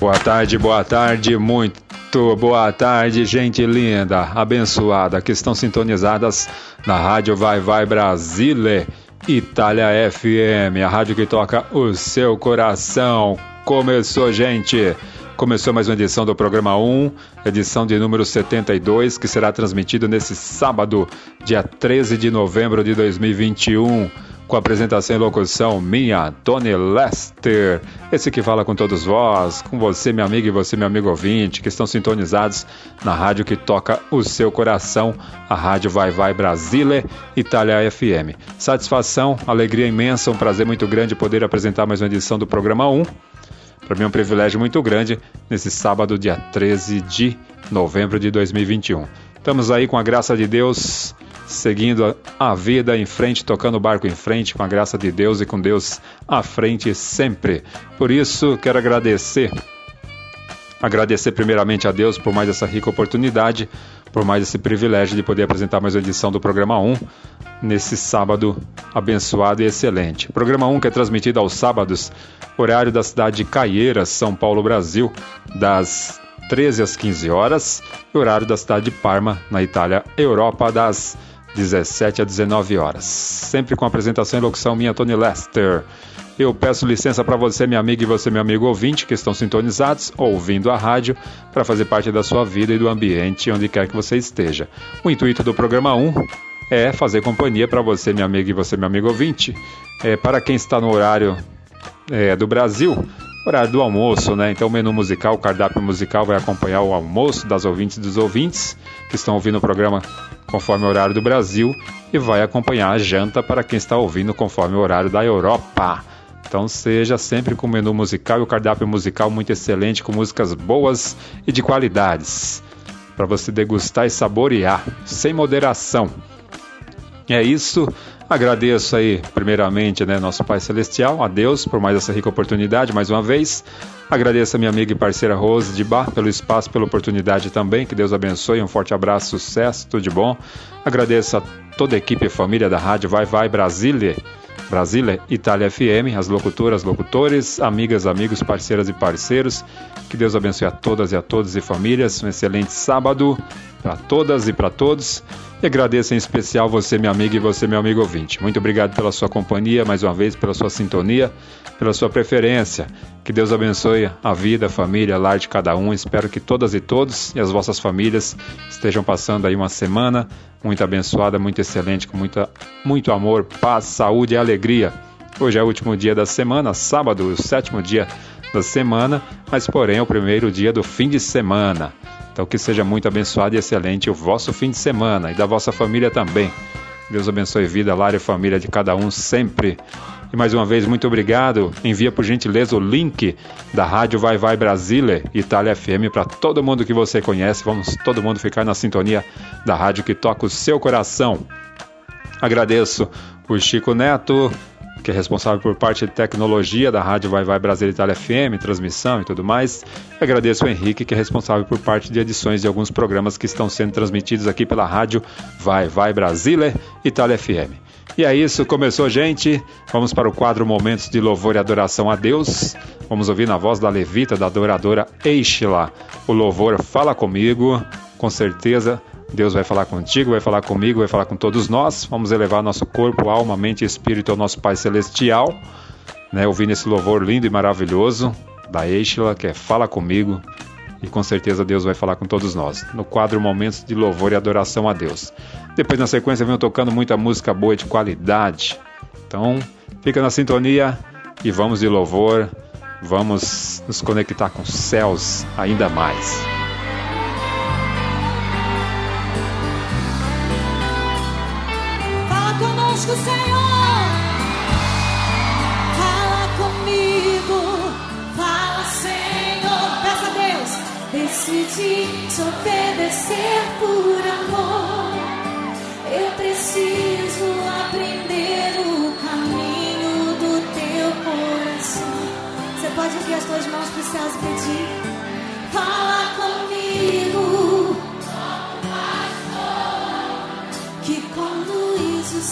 Boa tarde, boa tarde, muito boa tarde, gente linda, abençoada, que estão sintonizadas na Rádio Vai Vai Brasile, Itália FM, a rádio que toca o seu coração. Começou, gente! Começou mais uma edição do programa 1, edição de número 72, que será transmitido nesse sábado, dia 13 de novembro de 2021 com a apresentação e locução minha, Tony Lester. Esse que fala com todos vós, com você, meu amigo, e você, meu amigo ouvinte, que estão sintonizados na rádio que toca o seu coração, a Rádio Vai Vai Brasile, Itália FM. Satisfação, alegria imensa, um prazer muito grande poder apresentar mais uma edição do programa 1. Para mim é um privilégio muito grande nesse sábado, dia 13 de novembro de 2021. Estamos aí com a graça de Deus seguindo a vida em frente, tocando o barco em frente, com a graça de Deus e com Deus à frente sempre. Por isso, quero agradecer. Agradecer primeiramente a Deus por mais essa rica oportunidade, por mais esse privilégio de poder apresentar mais uma edição do programa 1 nesse sábado abençoado e excelente. programa 1 que é transmitido aos sábados, horário da cidade de Caieiras, São Paulo, Brasil, das 13 às 15 horas, e horário da cidade de Parma, na Itália, Europa, das 17 a 19 horas. Sempre com apresentação e locução minha, Tony Lester. Eu peço licença para você, minha amiga, e você, meu amigo ouvinte, que estão sintonizados, ouvindo a rádio, para fazer parte da sua vida e do ambiente onde quer que você esteja. O intuito do programa 1 é fazer companhia para você, minha amiga, e você, meu amigo ouvinte. É, para quem está no horário é, do Brasil, horário do almoço, né? Então o menu musical, o cardápio musical vai acompanhar o almoço das ouvintes e dos ouvintes que estão ouvindo o programa conforme o horário do Brasil e vai acompanhar a janta para quem está ouvindo conforme o horário da Europa. Então seja sempre com o menu musical e o cardápio musical muito excelente, com músicas boas e de qualidades, para você degustar e saborear, sem moderação. É isso. Agradeço aí, primeiramente, né, nosso Pai Celestial, a Deus, por mais essa rica oportunidade, mais uma vez. Agradeço a minha amiga e parceira Rose de Bar pelo espaço, pela oportunidade também. Que Deus abençoe. Um forte abraço, sucesso, tudo de bom. Agradeço a toda a equipe e família da rádio Vai Vai Brasília. Brasília, Itália FM, as locutoras, locutores, amigas, amigos, parceiras e parceiros. Que Deus abençoe a todas e a todos e famílias. Um excelente sábado para todas e para todos. E agradeço em especial você, minha amiga, e você, meu amigo ouvinte. Muito obrigado pela sua companhia, mais uma vez, pela sua sintonia, pela sua preferência. Que Deus abençoe a vida, a família, a lar de cada um. Espero que todas e todos e as vossas famílias estejam passando aí uma semana muito abençoada, muito excelente, com muita, muito amor, paz, saúde e alegria. Hoje é o último dia da semana, sábado, o sétimo dia da semana, mas porém é o primeiro dia do fim de semana. Então que seja muito abençoado e excelente o vosso fim de semana e da vossa família também. Deus abençoe vida, lar e família de cada um sempre. E mais uma vez, muito obrigado. Envia por gentileza o link da Rádio Vai Vai Brasília, Itália FM, para todo mundo que você conhece. Vamos todo mundo ficar na sintonia da rádio que toca o seu coração. Agradeço o Chico Neto, que é responsável por parte de tecnologia da Rádio Vai Vai Brasil Itália FM, transmissão e tudo mais. agradeço o Henrique, que é responsável por parte de edições de alguns programas que estão sendo transmitidos aqui pela Rádio Vai Vai Brasília Itália FM. E é isso, começou, gente. Vamos para o quadro Momentos de Louvor e Adoração a Deus. Vamos ouvir na voz da levita, da adoradora Eichla, o louvor Fala Comigo. Com certeza Deus vai falar contigo, vai falar comigo, vai falar com todos nós. Vamos elevar nosso corpo, alma, mente e espírito ao nosso Pai Celestial, né? Ouvindo esse louvor lindo e maravilhoso da Eixla, que é Fala Comigo. E com certeza Deus vai falar com todos nós. No quadro Momentos de Louvor e Adoração a Deus. Depois, na sequência, venho tocando muita música boa de qualidade. Então, fica na sintonia e vamos de louvor. Vamos nos conectar com os céus ainda mais. Fala conosco, Senhor. Fala comigo. Fala, Senhor. Peça a Deus. Decidi te obedecer por amor. Eu preciso aprender o caminho do teu coração. Você pode abrir as tuas mãos para os céus e pedir. Fala comigo.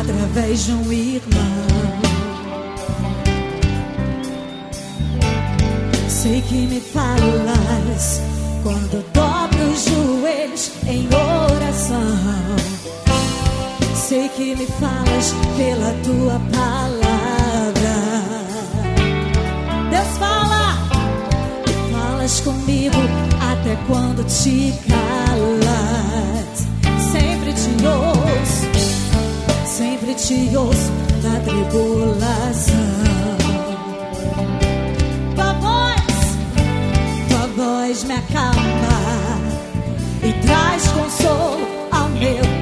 através de um irmão. Sei que me falas quando dobro os joelhos em oração. Sei que me falas pela tua palavra. Deus fala, falas comigo até quando te calas. Sempre te ouço, sempre te ouço na tribulação. Tua voz, tua voz me acalma e traz consolo ao meu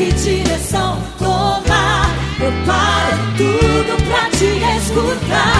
que direção tomar, eu paro tudo pra te escutar.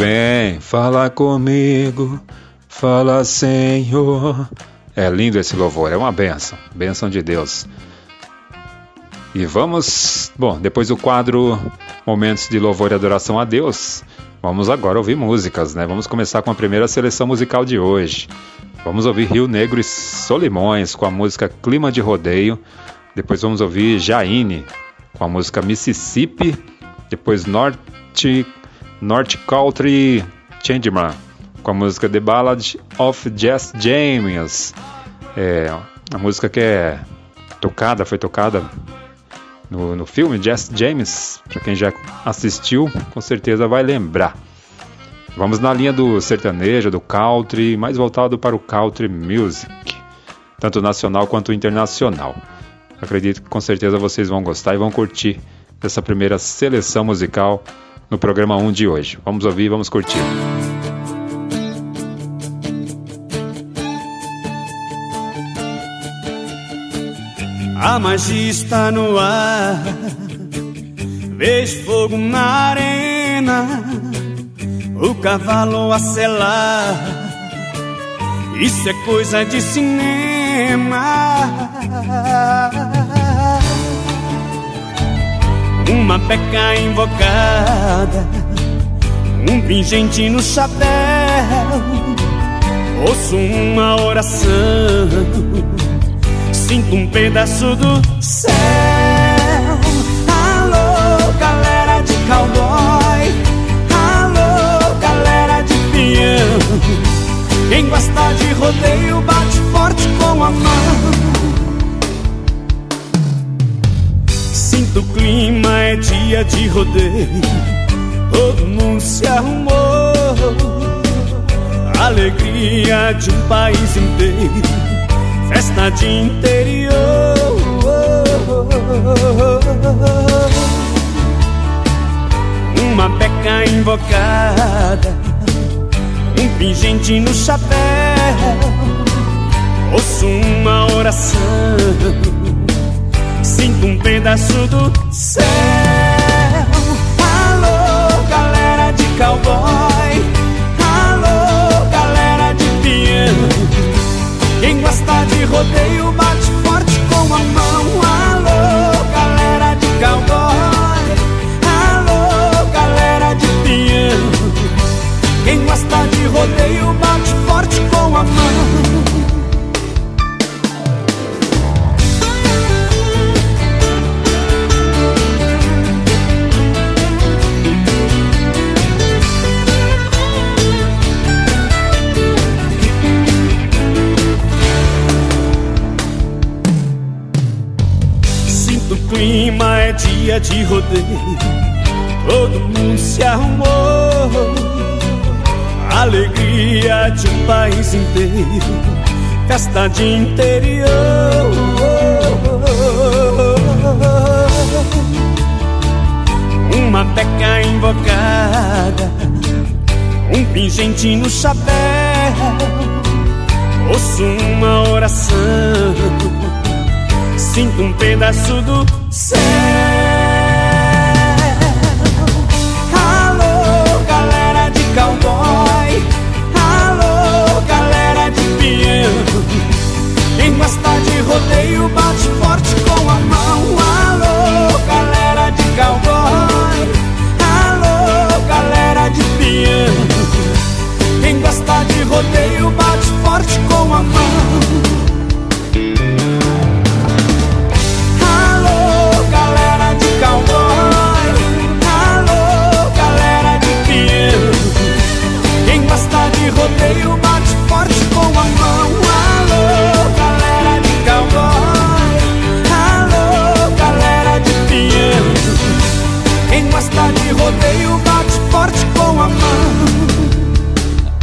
Bem, fala comigo, fala Senhor. É lindo esse louvor, é uma benção, benção de Deus. E vamos, bom, depois do quadro Momentos de Louvor e Adoração a Deus, vamos agora ouvir músicas, né? Vamos começar com a primeira seleção musical de hoje. Vamos ouvir Rio Negro e Solimões com a música Clima de Rodeio. Depois vamos ouvir Jaine com a música Mississippi. Depois Norte North Country Changeman com a música The Ballad of Jess James. É, a música que é tocada, foi tocada no, no filme Jess James. Para quem já assistiu, com certeza vai lembrar. Vamos na linha do sertanejo, do country, mais voltado para o country music, tanto nacional quanto internacional. Acredito que com certeza vocês vão gostar e vão curtir dessa primeira seleção musical no programa 1 de hoje. Vamos ouvir, vamos curtir. A magia está no ar. Vejo fogo na arena. O cavalo a selar. Isso é coisa de cinema. Uma peca invocada. Um pingente no chapéu. Ouço uma oração. Sinto um pedaço do céu. Alô, galera de cowboy. Alô, galera de peão. Quem gosta de rodeio bate forte com a mão. Sinto o clima, é dia de rodeio. Todo mundo se arrumou. Alegria de um país inteiro festa de interior. Uma peca invocada, um pingente no chapéu. Ouço uma oração, sinto um pedaço do céu. Alô, galera de cowboy, alô, galera de peão. Quem gosta de rodeio bate forte com a mão. Alô, galera de cowboy. Alô, galera de peão. Quem gosta de rodeio bate forte com a mão. Clima, é dia de rodeio. Todo mundo se arrumou. Alegria de um país inteiro. Festa de interior. Uma peca invocada. Um pingente no chapéu. Ouço uma oração sinto um pedaço do céu. Alô, galera de cowboy. Alô, galera de piano. Quem gosta de rodeio bate forte com a mão. Alô, galera de cowboy. Alô, galera de piano. Quem gosta de rodeio bate forte com a mão. rodeio o bate forte com a mão. Alô, galera de cowboy. Alô, galera de pinheiro. Quem gosta de rodeio bate forte com a mão.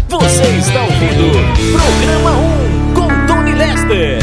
Você está ouvindo Programa 1 com Tony Lester.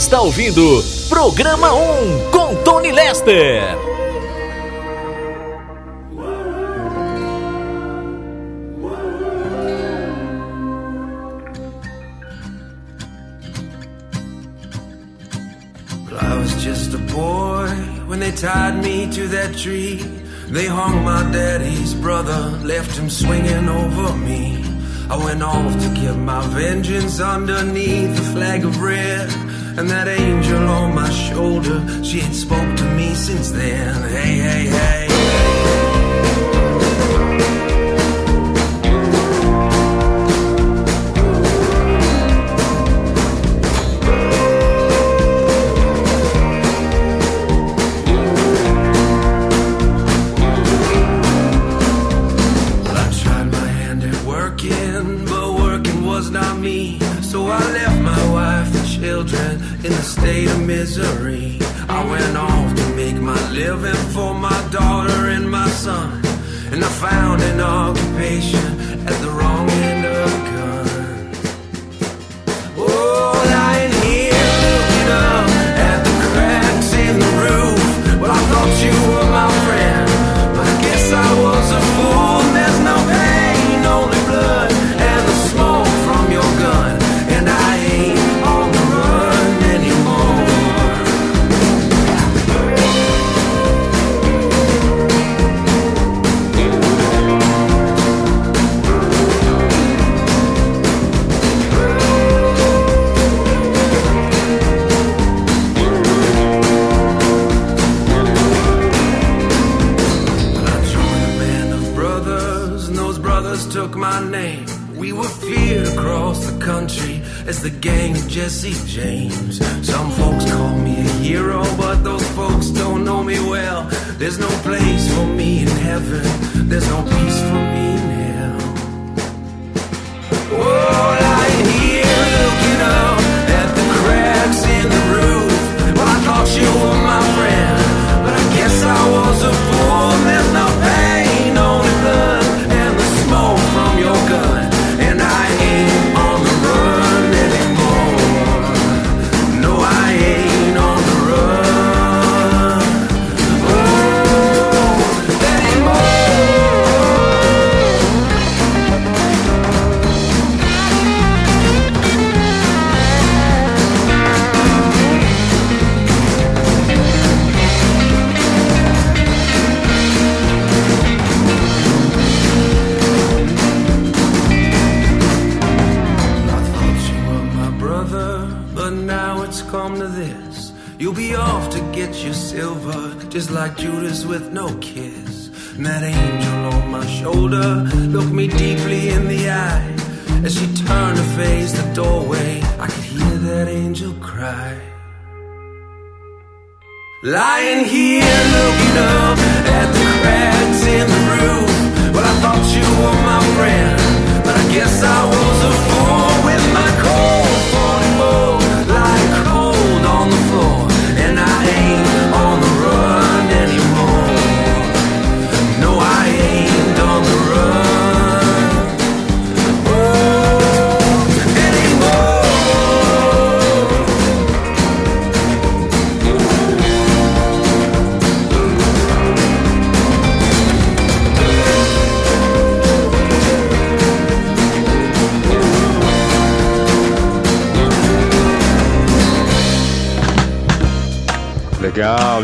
Está ouvindo Programa 1 com Tony Lester. I was just a boy when they tied me to that tree. They hung my daddy's brother, left him swinging over me. I went off to get my vengeance underneath the flag of red. And that angel on my shoulder, she ain't spoke to me since then. Hey. There's no place for me in heaven, there's no peace for me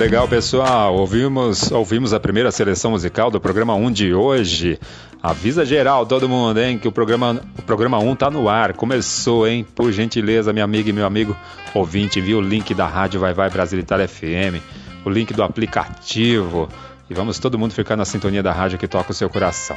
Legal, pessoal. Ouvimos, ouvimos a primeira seleção musical do programa 1 de hoje. Avisa geral, todo mundo, hein, que o programa, o programa 1 tá no ar. Começou, hein? Por gentileza, minha amiga e meu amigo ouvinte, envia o link da rádio Vai Vai Brasil Itália FM, o link do aplicativo. E vamos todo mundo ficar na sintonia da rádio que toca o seu coração.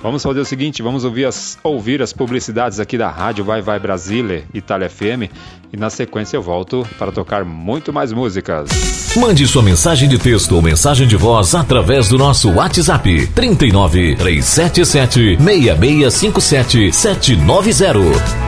Vamos fazer o seguinte, vamos ouvir as, ouvir as publicidades aqui da rádio Vai Vai Brasília, Itália FM, e na sequência eu volto para tocar muito mais músicas. Mande sua mensagem de texto ou mensagem de voz através do nosso WhatsApp 39 377 6657 790.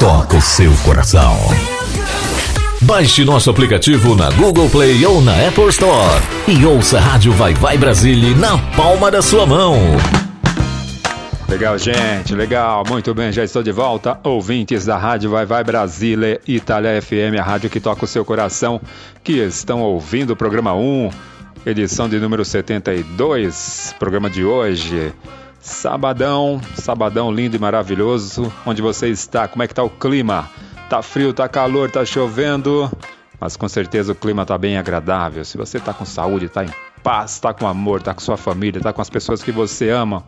toca o seu coração. Baixe nosso aplicativo na Google Play ou na Apple Store e ouça a Rádio Vai Vai Brasília na palma da sua mão. Legal, gente, legal, muito bem, já estou de volta. Ouvintes da Rádio Vai Vai Brasília, Itália FM, a rádio que toca o seu coração, que estão ouvindo o programa 1, edição de número 72, programa de hoje. Sabadão, sabadão lindo e maravilhoso. Onde você está? Como é que tá o clima? Tá frio, tá calor, tá chovendo, mas com certeza o clima tá bem agradável. Se você tá com saúde, tá em paz, tá com amor, tá com sua família, tá com as pessoas que você ama,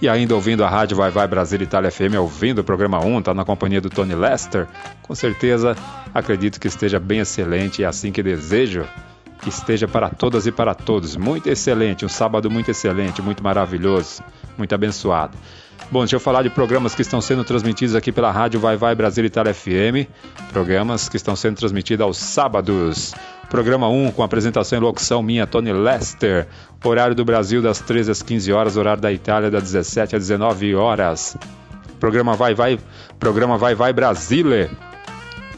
e ainda ouvindo a rádio Vai Vai Brasil Itália FM, ouvindo o programa 1, está na companhia do Tony Lester, com certeza acredito que esteja bem excelente e é assim que desejo que esteja para todas e para todos. Muito excelente, um sábado muito excelente, muito maravilhoso, muito abençoado. Bom, deixa eu falar de programas que estão sendo transmitidos aqui pela Rádio Vai Vai Brasil Itália FM. Programas que estão sendo transmitidos aos sábados. Programa 1 com apresentação e locução minha, Tony Lester. Horário do Brasil das 13 às 15 horas, horário da Itália das 17 às 19 horas. Programa Vai Vai, programa Vai Vai Brasile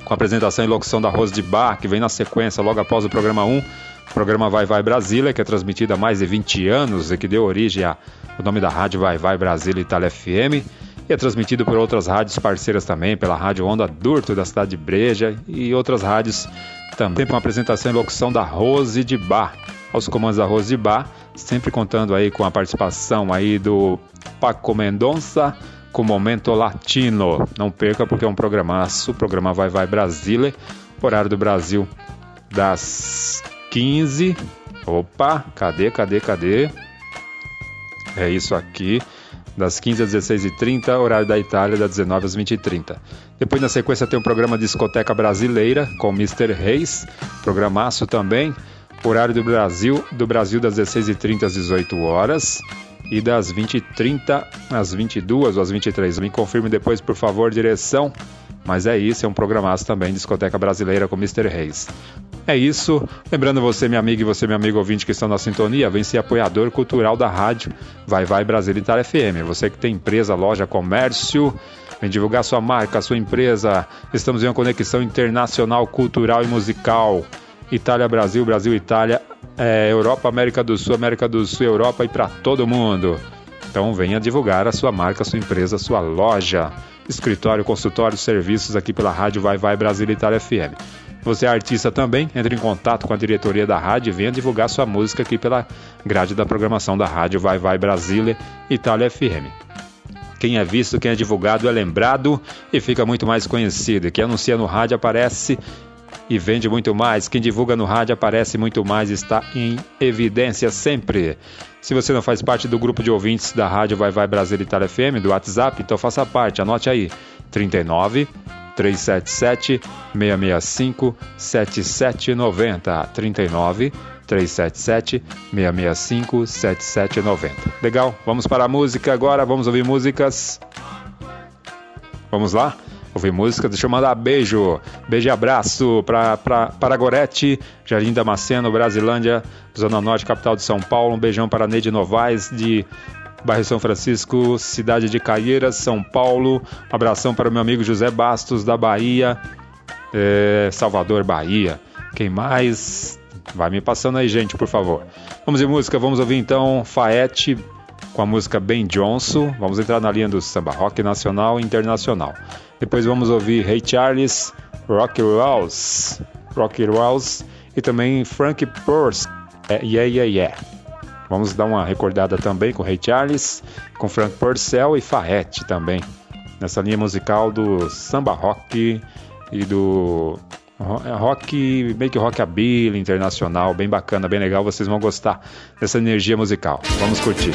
com apresentação e locução da Rose de Bar, que vem na sequência logo após o programa 1. O programa Vai Vai Brasília, que é transmitido há mais de 20 anos e que deu origem ao nome da rádio Vai Vai Brasília Itália FM. E é transmitido por outras rádios parceiras também, pela Rádio Onda Durto da cidade de Breja e outras rádios também com apresentação e locução da Rose de Bar. Aos comandos da Rose de Bar, sempre contando aí com a participação aí do Paco Mendonça, com Momento Latino. Não perca porque é um programaço, o programa Vai Vai Brasília, horário do Brasil das 15. Opa, cadê, cadê, cadê? É isso aqui. Das 15 às 16h30, horário da Itália, das 19 às 20h30. Depois, na sequência, tem o programa Discoteca Brasileira, com Mr. Reis, programaço também. Horário do Brasil, do Brasil das 16h30 às 18 horas e das 20h30 às 22 ou às 23. Me confirme depois, por favor, direção. Mas é isso, é um programaço também, Discoteca Brasileira com Mr. Reis. É isso. Lembrando você, minha amiga e você, meu amigo ouvinte que estão na sintonia, vem ser apoiador cultural da rádio Vai Vai Brasil Itália FM. Você que tem empresa, loja, comércio, vem divulgar sua marca, sua empresa. Estamos em uma conexão internacional, cultural e musical. Itália, Brasil, Brasil, Itália, é, Europa, América do Sul, América do Sul, Europa e para todo mundo. Então venha divulgar a sua marca, a sua empresa, a sua loja, escritório, consultório, serviços aqui pela Rádio Vai Vai Brasil Itália FM. Você é artista também? Entre em contato com a diretoria da rádio e venha divulgar sua música aqui pela grade da programação da rádio Vai Vai Brasília Itália FM. Quem é visto, quem é divulgado é lembrado e fica muito mais conhecido. Quem anuncia no rádio aparece e vende muito mais. Quem divulga no rádio aparece muito mais, está em evidência sempre. Se você não faz parte do grupo de ouvintes da Rádio Vai Vai Brasil Itália FM, do WhatsApp, então faça parte, anote aí. 39 377 665 7790 39 377 665 7790. Legal? Vamos para a música agora, vamos ouvir músicas. Vamos lá? Ouvir música. Deixa eu mandar beijo, beijo e abraço para para Gorete, Jardim Damasceno, Brasilândia, Zona Norte, capital de São Paulo. Um beijão para Neide Novaes, de bairro São Francisco, cidade de Caieiras, São Paulo. Um abração para o meu amigo José Bastos, da Bahia, é, Salvador, Bahia. Quem mais? Vai me passando aí, gente, por favor. Vamos de música, vamos ouvir então Faete com a música Ben Johnson. Vamos entrar na linha do samba rock nacional e internacional. Depois vamos ouvir Ray Charles, Rocky Rolls, Rocky Rolls e também Frank Purse, é, Yeah Yeah Yeah. Vamos dar uma recordada também com Ray Charles, com Frank Purcell e Faete também, nessa linha musical do samba rock e do rock, meio que rockabilly internacional, bem bacana, bem legal, vocês vão gostar dessa energia musical. Vamos curtir.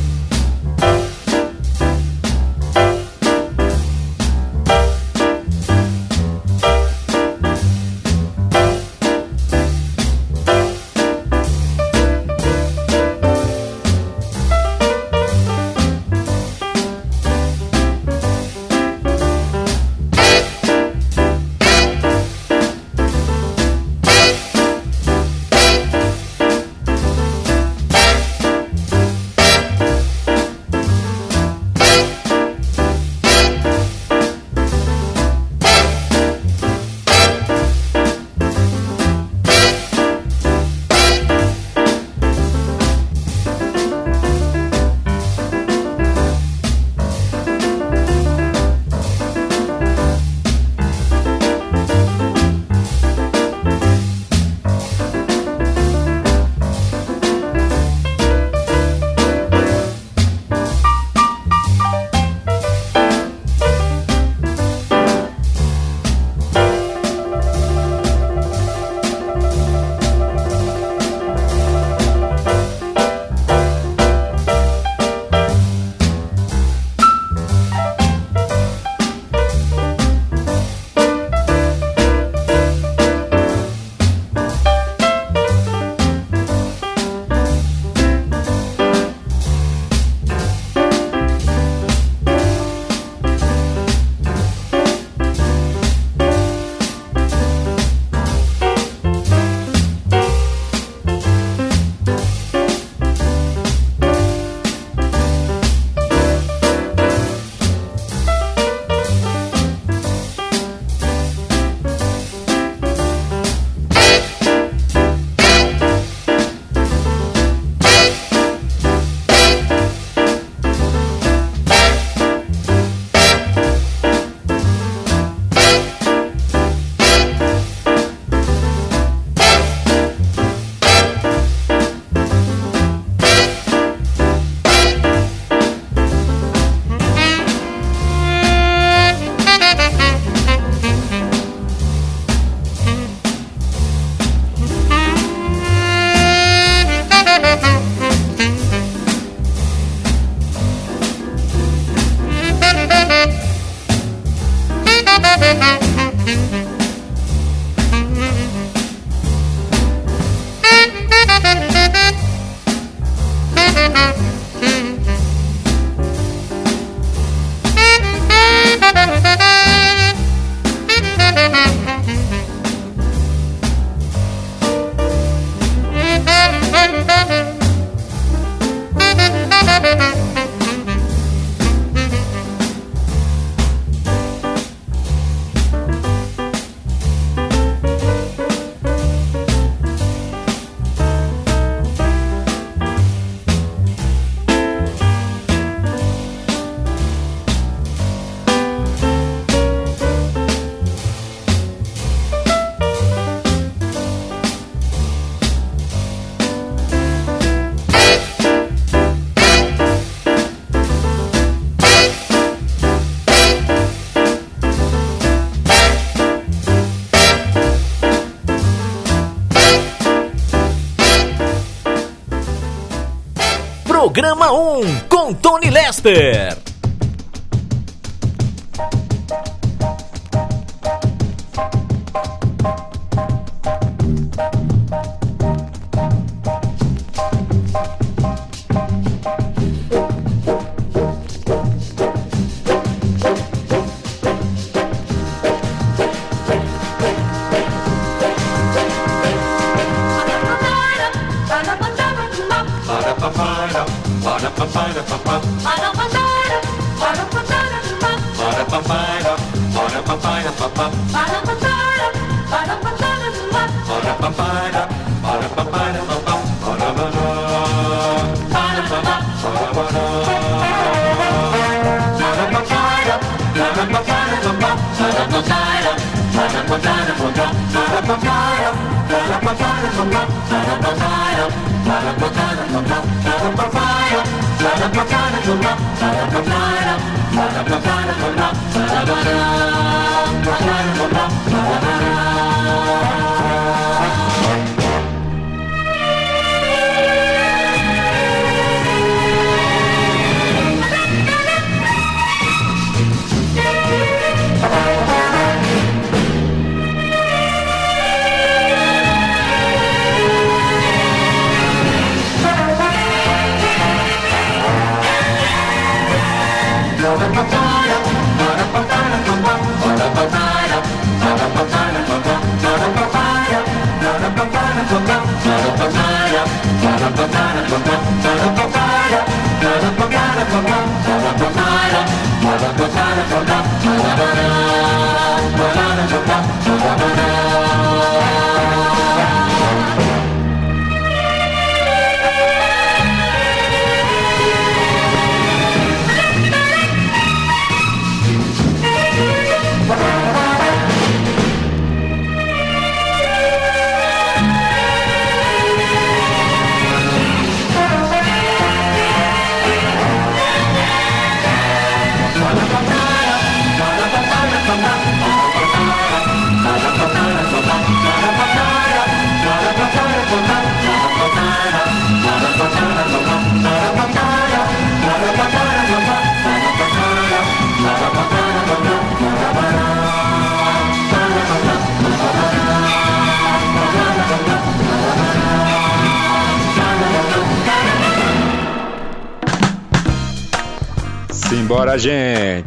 Programa 1 com Tony Lester.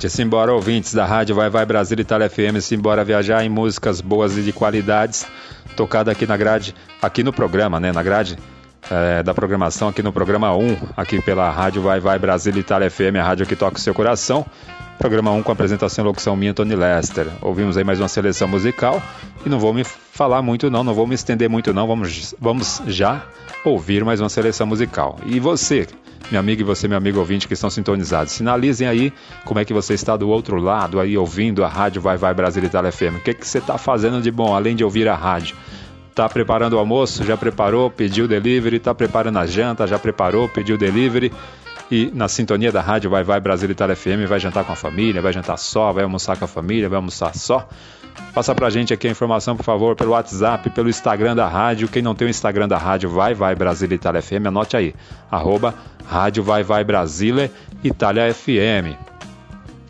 Gente! Simbora, ouvintes da Rádio Vai Vai Brasil Itália FM. Simbora viajar em músicas boas e de qualidades, tocada aqui na grade, aqui no programa, né? Na grade é, da programação, aqui no programa 1, aqui pela Rádio Vai Vai Brasil Itália FM, a rádio que toca o seu coração. Programa 1 com apresentação e locução minha, Tony Lester. Ouvimos aí mais uma seleção musical e não vou me falar muito não, não vou me estender muito não, vamos, vamos já ouvir mais uma seleção musical. E você, minha amiga e você, meu amigo ouvinte que estão sintonizados. Sinalizem aí como é que você está do outro lado, aí ouvindo a rádio Vai Vai Brasil Itália FM. O que, que você está fazendo de bom, além de ouvir a rádio? Está preparando o almoço? Já preparou? Pediu delivery? Está preparando a janta? Já preparou? Pediu delivery? E na sintonia da rádio Vai Vai Brasil Itália FM, vai jantar com a família, vai jantar só, vai almoçar com a família, vai almoçar só. Passa pra gente aqui a informação, por favor, pelo WhatsApp, pelo Instagram da rádio. Quem não tem o Instagram da rádio, vai, vai, Brasília Itália FM, anote aí. Arroba Rádio Vai Vai Brasília Itália FM.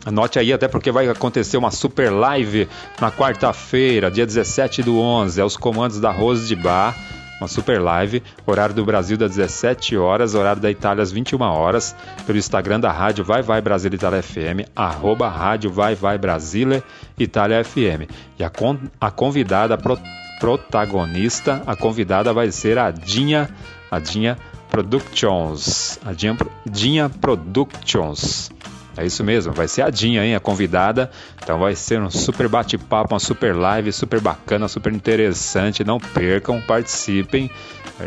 Anote aí, até porque vai acontecer uma super live na quarta-feira, dia 17 do 11, aos comandos da Rose de Bar uma super live, horário do Brasil das 17 horas, horário da Itália às 21 horas, pelo Instagram da rádio Vai Vai Brasília Itália FM, arroba rádio Vai Vai Brasília Itália FM. E a, con a convidada pro protagonista, a convidada vai ser a Dinha, a Dinha Productions, a Dinha, Dinha Productions. É isso mesmo, vai ser a Dinha, hein, a convidada. Então vai ser um super bate-papo, uma super live, super bacana, super interessante. Não percam, participem.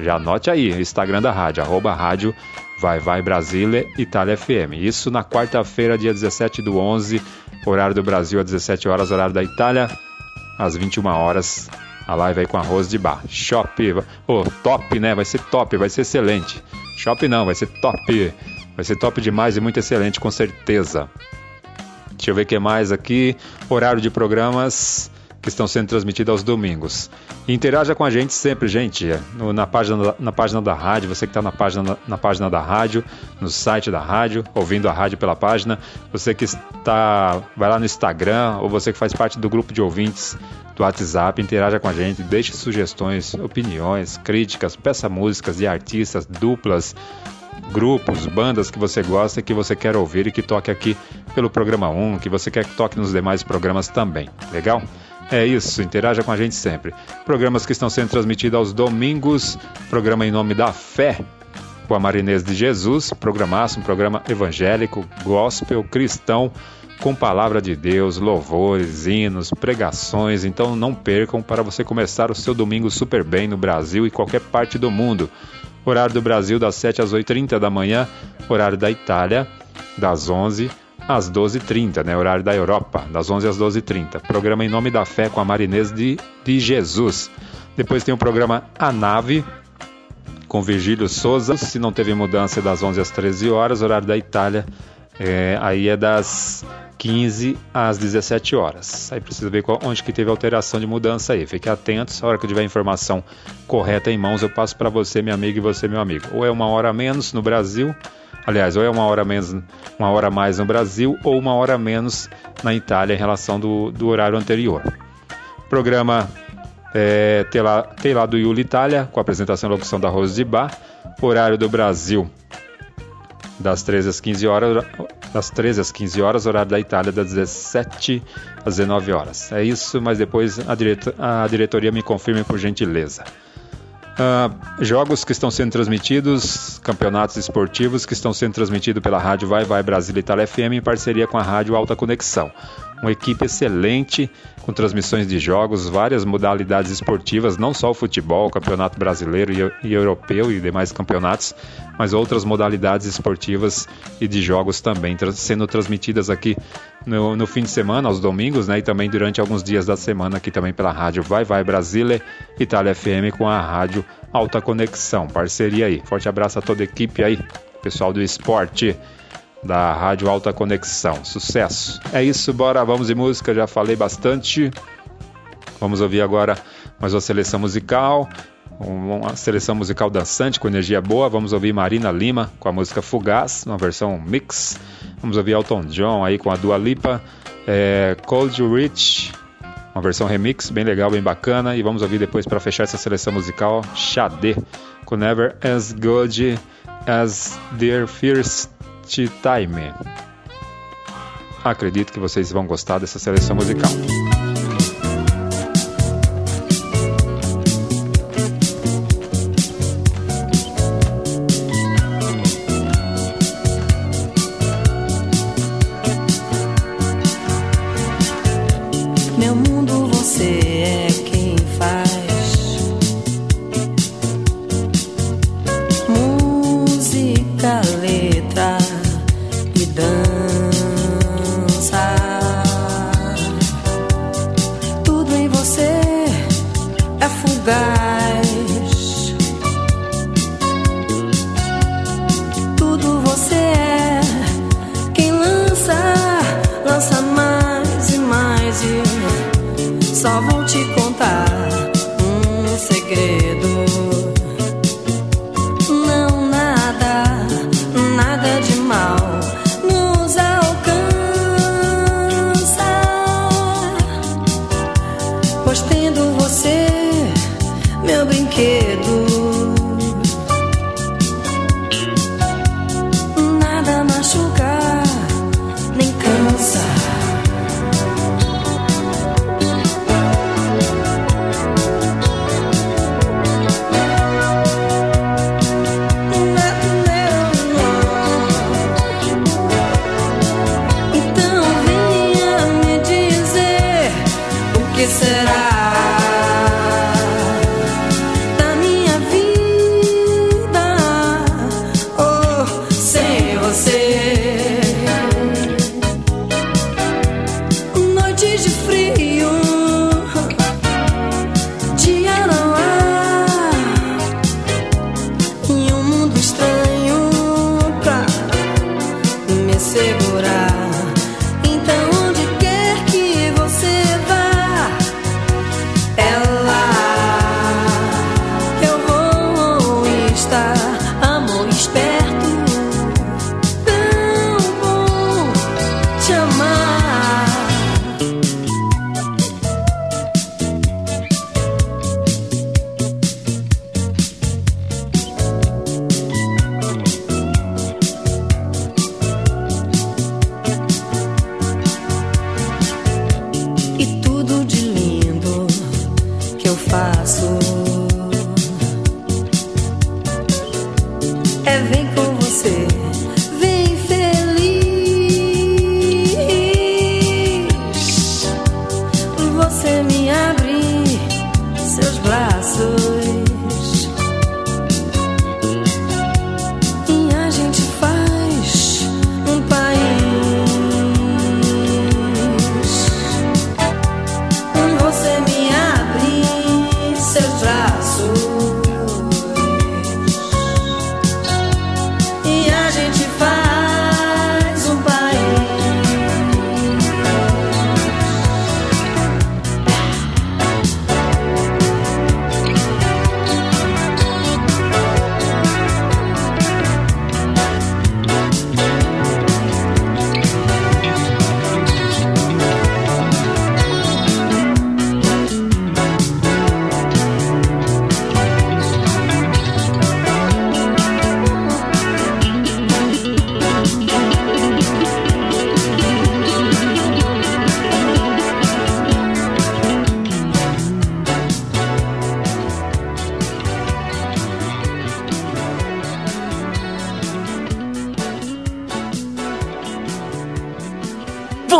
Já anote aí, Instagram da rádio, arroba rádio Vai Vai Brasília, Itália FM. Isso na quarta-feira, dia 17 do 11, horário do Brasil, às 17 horas, horário da Itália, às 21 horas. A live aí com arroz de bar. Shop, oh, top, né? Vai ser top, vai ser excelente. Shop não, vai ser top. Vai ser top demais e muito excelente, com certeza. Deixa eu ver o que mais aqui. Horário de programas. que estão sendo transmitidas aos domingos. E interaja com a gente sempre, gente, no, na, página, na página da rádio, você que está na página, na página da rádio, no site da rádio, ouvindo a rádio pela página, você que está, vai lá no Instagram, ou você que faz parte do grupo de ouvintes do WhatsApp, interaja com a gente, deixe sugestões, opiniões, críticas, peça músicas de artistas, duplas, grupos, bandas que você gosta e que você quer ouvir e que toque aqui pelo programa 1, que você quer que toque nos demais programas também. Legal? É isso, interaja com a gente sempre. Programas que estão sendo transmitidos aos domingos, programa em nome da fé, com a Marinês de Jesus, programaço, um programa evangélico, gospel, cristão, com palavra de Deus, louvores, hinos, pregações. Então não percam para você começar o seu domingo super bem no Brasil e qualquer parte do mundo. Horário do Brasil das 7 às 8h30 da manhã, horário da Itália das 11 às 12h30, né? Horário da Europa, das 11 às 12h30. Programa Em Nome da Fé com a Marinês de, de Jesus. Depois tem o programa A Nave, com Virgílio Souza. Se não teve mudança, é das 11 às 13 horas. Horário da Itália, é, aí é das 15 às 17 horas. Aí precisa ver qual, onde que teve alteração de mudança aí. Fique atentos, a hora que eu tiver a informação correta em mãos, eu passo para você, minha amiga, e você, meu amigo. Ou é uma hora menos no Brasil, Aliás, ou é uma hora menos, uma hora mais no Brasil ou uma hora menos na Itália em relação do, do horário anterior. Programa é, do Yuli Itália, com a apresentação e locução da Rose de Bar. Horário do Brasil, das 13 às 15 horas, das 13 às 15 horas, horário da Itália das 17 às 19 horas. É isso, mas depois a, direto, a diretoria me confirme por gentileza. Uh, jogos que estão sendo transmitidos, campeonatos esportivos que estão sendo transmitidos pela Rádio Vai Vai Brasil Itália FM em parceria com a Rádio Alta Conexão. Uma equipe excelente com transmissões de jogos, várias modalidades esportivas, não só o futebol, o campeonato brasileiro e, europeu e demais campeonatos, mas outras modalidades esportivas e de jogos também, sendo transmitidas aqui no, no, fim de semana, aos domingos, né? E também durante alguns dias da semana aqui também pela rádio Vai Vai Brasília, Itália FM com a rádio Alta Conexão. Parceria aí. Forte abraço a toda a equipe aí, pessoal do esporte da Rádio Alta Conexão. Sucesso! É isso, bora, vamos de música, já falei bastante. Vamos ouvir agora mais uma seleção musical, uma seleção musical dançante com energia boa. Vamos ouvir Marina Lima com a música Fugaz, uma versão mix. Vamos ouvir Elton John aí com a Dua Lipa, é, Cold Rich, uma versão remix bem legal, bem bacana. E vamos ouvir depois para fechar essa seleção musical Xadê com Never As Good As Their First Time. Acredito que vocês vão gostar dessa seleção musical.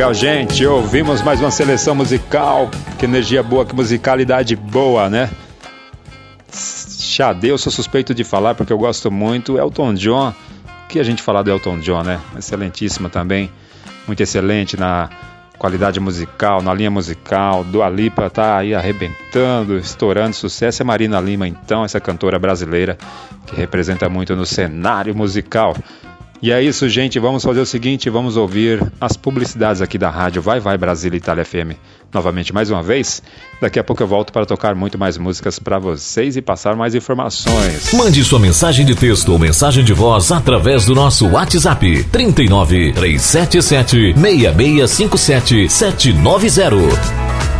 Legal, gente. Ouvimos mais uma seleção musical. Que energia boa, que musicalidade boa, né? Xadê, eu sou suspeito de falar porque eu gosto muito. Elton John. O que a gente falar do Elton John, né? Excelentíssima também. Muito excelente na qualidade musical, na linha musical. Dua Lipa tá aí arrebentando, estourando sucesso. É Marina Lima, então, essa cantora brasileira que representa muito no cenário musical. E é isso, gente. Vamos fazer o seguinte: vamos ouvir as publicidades aqui da rádio Vai Vai Brasília Itália FM. Novamente, mais uma vez. Daqui a pouco eu volto para tocar muito mais músicas para vocês e passar mais informações. Mande sua mensagem de texto ou mensagem de voz através do nosso WhatsApp 39 377 6657 790.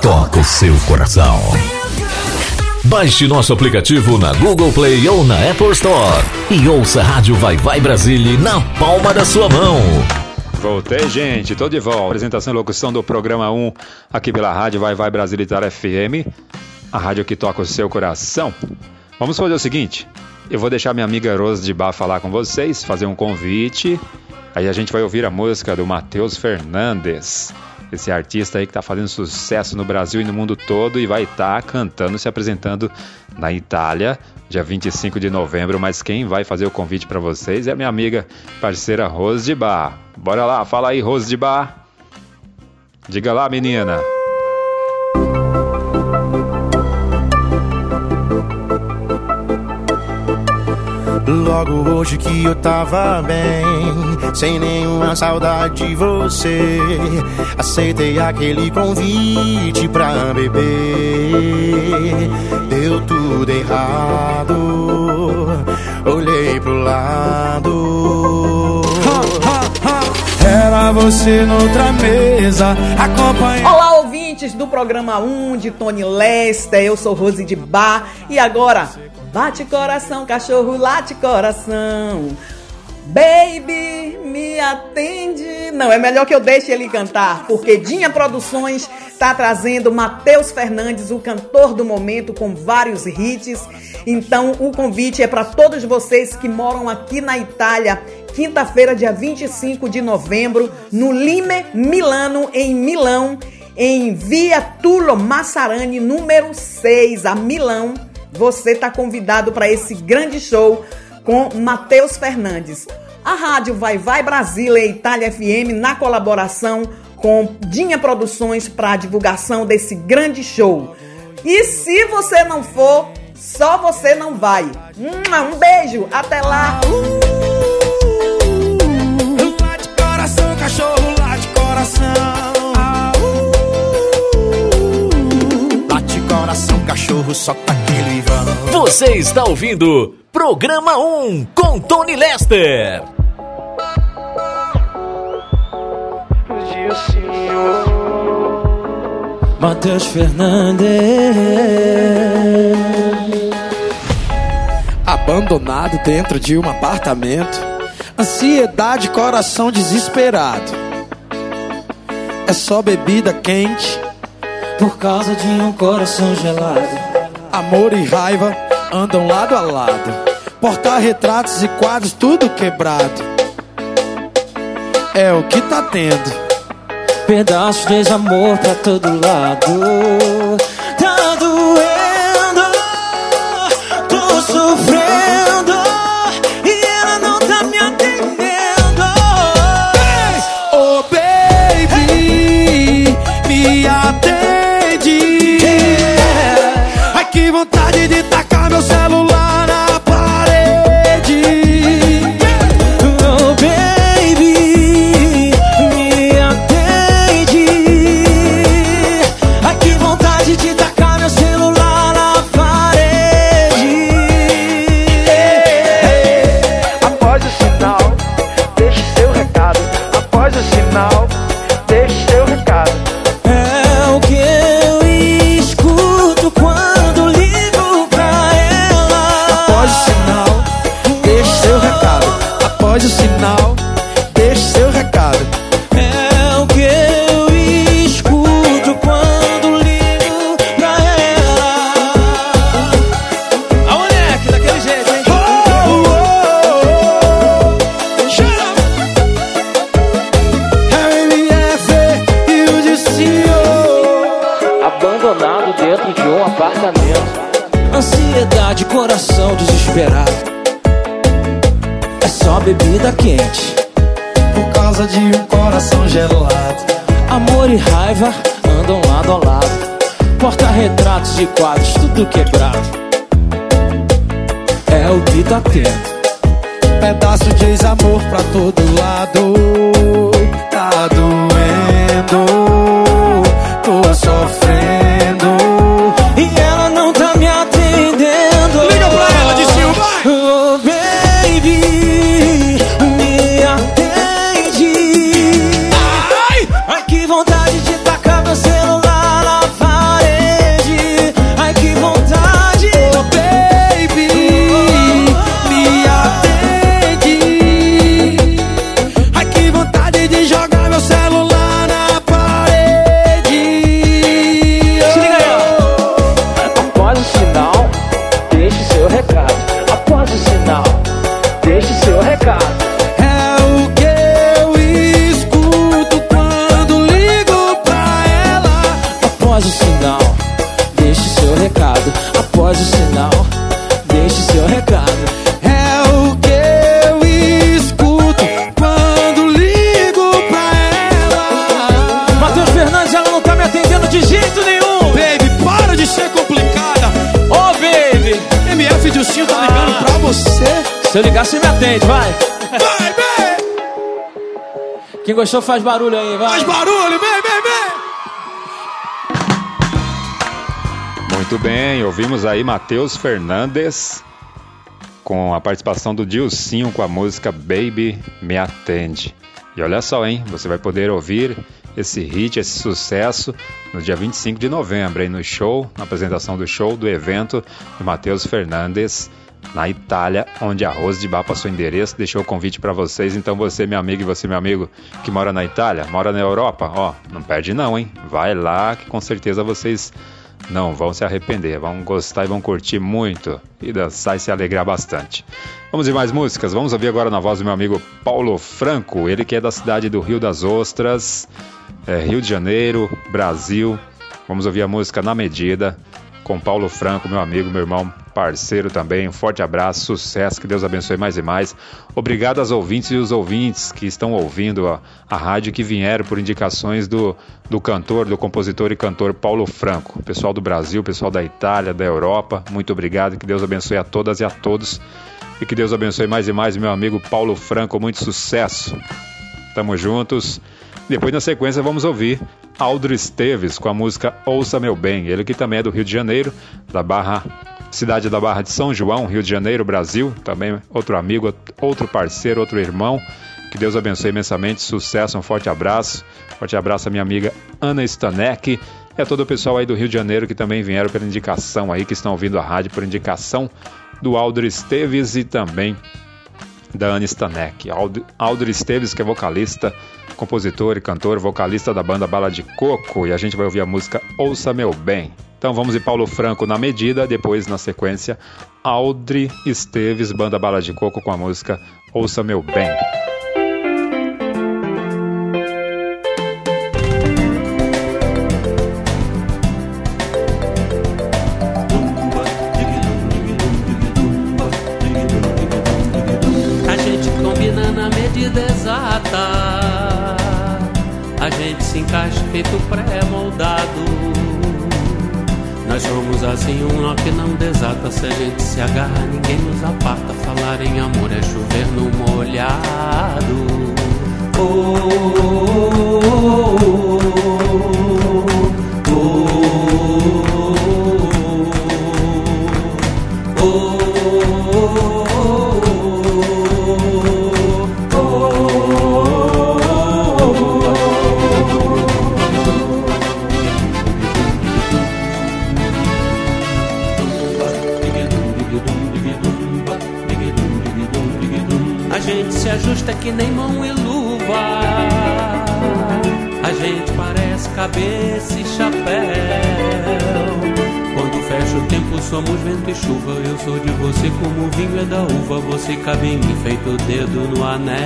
toca o seu coração. Baixe nosso aplicativo na Google Play ou na Apple Store e ouça a Rádio Vai Vai Brasília na palma da sua mão. Voltei, gente, tô de volta. Apresentação e locução do programa 1 aqui pela rádio Vai Vai Brasília Itália FM, a rádio que toca o seu coração. Vamos fazer o seguinte: eu vou deixar minha amiga Rose de Bar falar com vocês, fazer um convite. Aí a gente vai ouvir a música do Matheus Fernandes, esse artista aí que tá fazendo sucesso no Brasil e no mundo todo e vai estar cantando, se apresentando na Itália, dia 25 de novembro. Mas quem vai fazer o convite para vocês é minha amiga parceira Rose de Bar. Bora lá, fala aí, Rose de Bar. Diga lá, menina. Logo hoje que eu tava bem, sem nenhuma saudade de você. Aceitei aquele convite pra beber. Deu tudo errado, olhei pro lado. Era você noutra mesa, acompanhando. Olá, ouvintes do programa 1 de Tony Lester. Eu sou Rose de Bar. E agora, bate coração, cachorro, late coração. Baby, me atende. Não, é melhor que eu deixe ele cantar, porque Dinha Produções está trazendo Matheus Fernandes, o cantor do momento, com vários hits. Então, o convite é para todos vocês que moram aqui na Itália. Quinta-feira, dia 25 de novembro, no Lime Milano, em Milão. em Via Tulo Massarani, número 6, a Milão. Você está convidado para esse grande show com Matheus Fernandes. A rádio Vai Vai Brasília e Itália FM na colaboração com Dinha Produções para a divulgação desse grande show. E se você não for, só você não vai. Um beijo, até lá. Cachorro, só tá aquele vão. Você está ouvindo Programa 1 com Tony Lester. Matheus Fernandes. Abandonado dentro de um apartamento. Ansiedade, coração desesperado. É só bebida quente. Por causa de um coração gelado. Amor e raiva andam lado a lado. Porta-retratos e quadros, tudo quebrado. É o que tá tendo. Pedaços de desamor pra todo lado. Bebida quente. Por causa de um coração gelado. Amor e raiva andam lado a lado. Porta-retratos e quadros, tudo quebrado. É o que tá tendo. Pedaço de ex-amor pra todo lado. Recado. Após o sinal, deixe seu recado. É o que eu escuto quando ligo pra ela. Matheus Fernandes, ela não tá me atendendo de jeito nenhum. Baby, para de ser complicada. Ô, baby. MF Dilcinho tá ligando pra você. Se eu ligar, você me atende, vai. Vai, vem! Quem gostou faz barulho aí, vai. Faz barulho, vem, Muito bem, ouvimos aí Matheus Fernandes com a participação do Dilcinho com a música Baby Me Atende. E olha só, hein? Você vai poder ouvir esse hit, esse sucesso no dia 25 de novembro, aí no show, na apresentação do show do evento de Matheus Fernandes na Itália, onde a Rose de Bar passou endereço, deixou o convite para vocês. Então você, meu amigo, e você, meu amigo, que mora na Itália, mora na Europa, ó, não perde não, hein? Vai lá que com certeza vocês não vão se arrepender, vão gostar e vão curtir muito e dançar e se alegrar bastante. Vamos ver mais músicas? Vamos ouvir agora na voz do meu amigo Paulo Franco, ele que é da cidade do Rio das Ostras, é, Rio de Janeiro, Brasil. Vamos ouvir a música Na Medida com Paulo Franco, meu amigo, meu irmão, parceiro também. Um forte abraço, sucesso, que Deus abençoe mais e mais. Obrigado aos ouvintes e os ouvintes que estão ouvindo a, a rádio que vieram por indicações do, do cantor, do compositor e cantor Paulo Franco. Pessoal do Brasil, pessoal da Itália, da Europa, muito obrigado. Que Deus abençoe a todas e a todos. E que Deus abençoe mais e mais meu amigo Paulo Franco. Muito sucesso. Tamo juntos. Depois, na sequência, vamos ouvir Aldro Esteves com a música Ouça Meu Bem. Ele que também é do Rio de Janeiro, da Barra, cidade da Barra de São João, Rio de Janeiro, Brasil. Também outro amigo, outro parceiro, outro irmão. Que Deus abençoe imensamente. Sucesso, um forte abraço. Forte abraço à minha amiga Ana Stanek e a todo o pessoal aí do Rio de Janeiro que também vieram pela indicação aí, que estão ouvindo a rádio por indicação do Aldro Esteves e também da Ana Stanek. Ald- Aldro Esteves, que é vocalista, compositor e cantor, vocalista da banda Bala de Coco, e a gente vai ouvir a música Ouça Meu Bem. Então vamos de Paulo Franco na medida, depois na sequência, Aldri Esteves, banda Bala de Coco com a música Ouça Meu Bem. Feito pré-moldado. Nós somos assim, um nó que não desata. Se a gente se agarra, ninguém nos aparta. Falar em amor é chover no molhado. Oh, oh, A gente se ajusta que nem mão e luva. A gente parece cabeça e chapéu. Quando fecha o tempo, somos vento e chuva. Eu sou de você como o vinho é da uva. Você cabe em mim, feito o dedo no anel.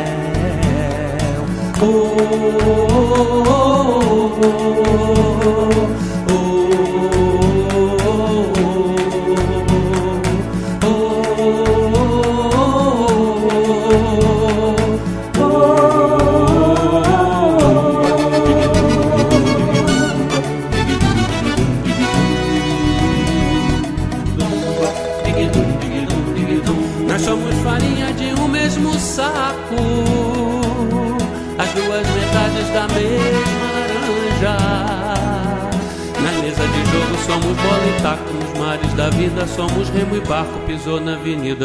Oh, oh, oh, oh,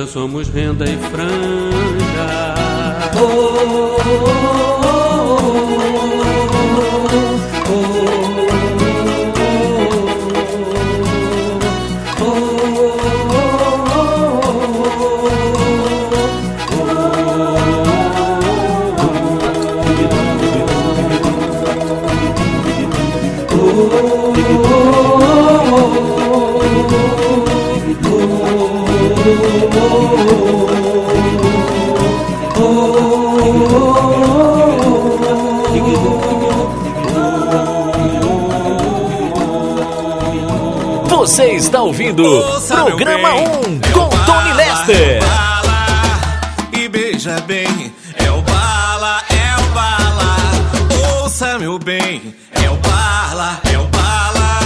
somos ouvindo Ouça, Programa bem, 1 é com o Tony bala, Lester. é bala, e beija bem, é o bala, é o bala. Ouça, meu bem, é o bala, é o bala,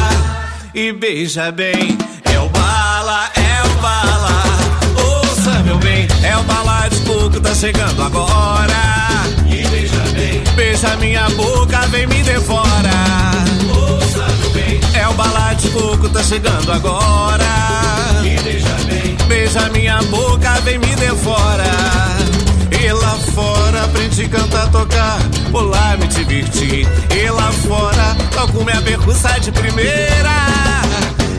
e beija bem, é o bala, é o bala. Ouça, meu bem, é o bala de coco, tá chegando agora. E beija bem, beija minha boca, vem me devora. O bala de coco, tá chegando agora. E beija bem, beija minha boca, vem me devora. E lá fora aprendi a cantar, tocar, pular, me divertir. E lá fora toco minha berruça de primeira.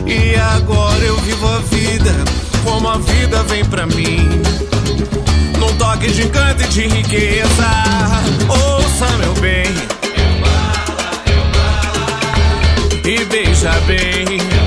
E agora eu vivo a vida como a vida vem pra mim. Num toque de encanto e de riqueza. Ouça, meu bem. E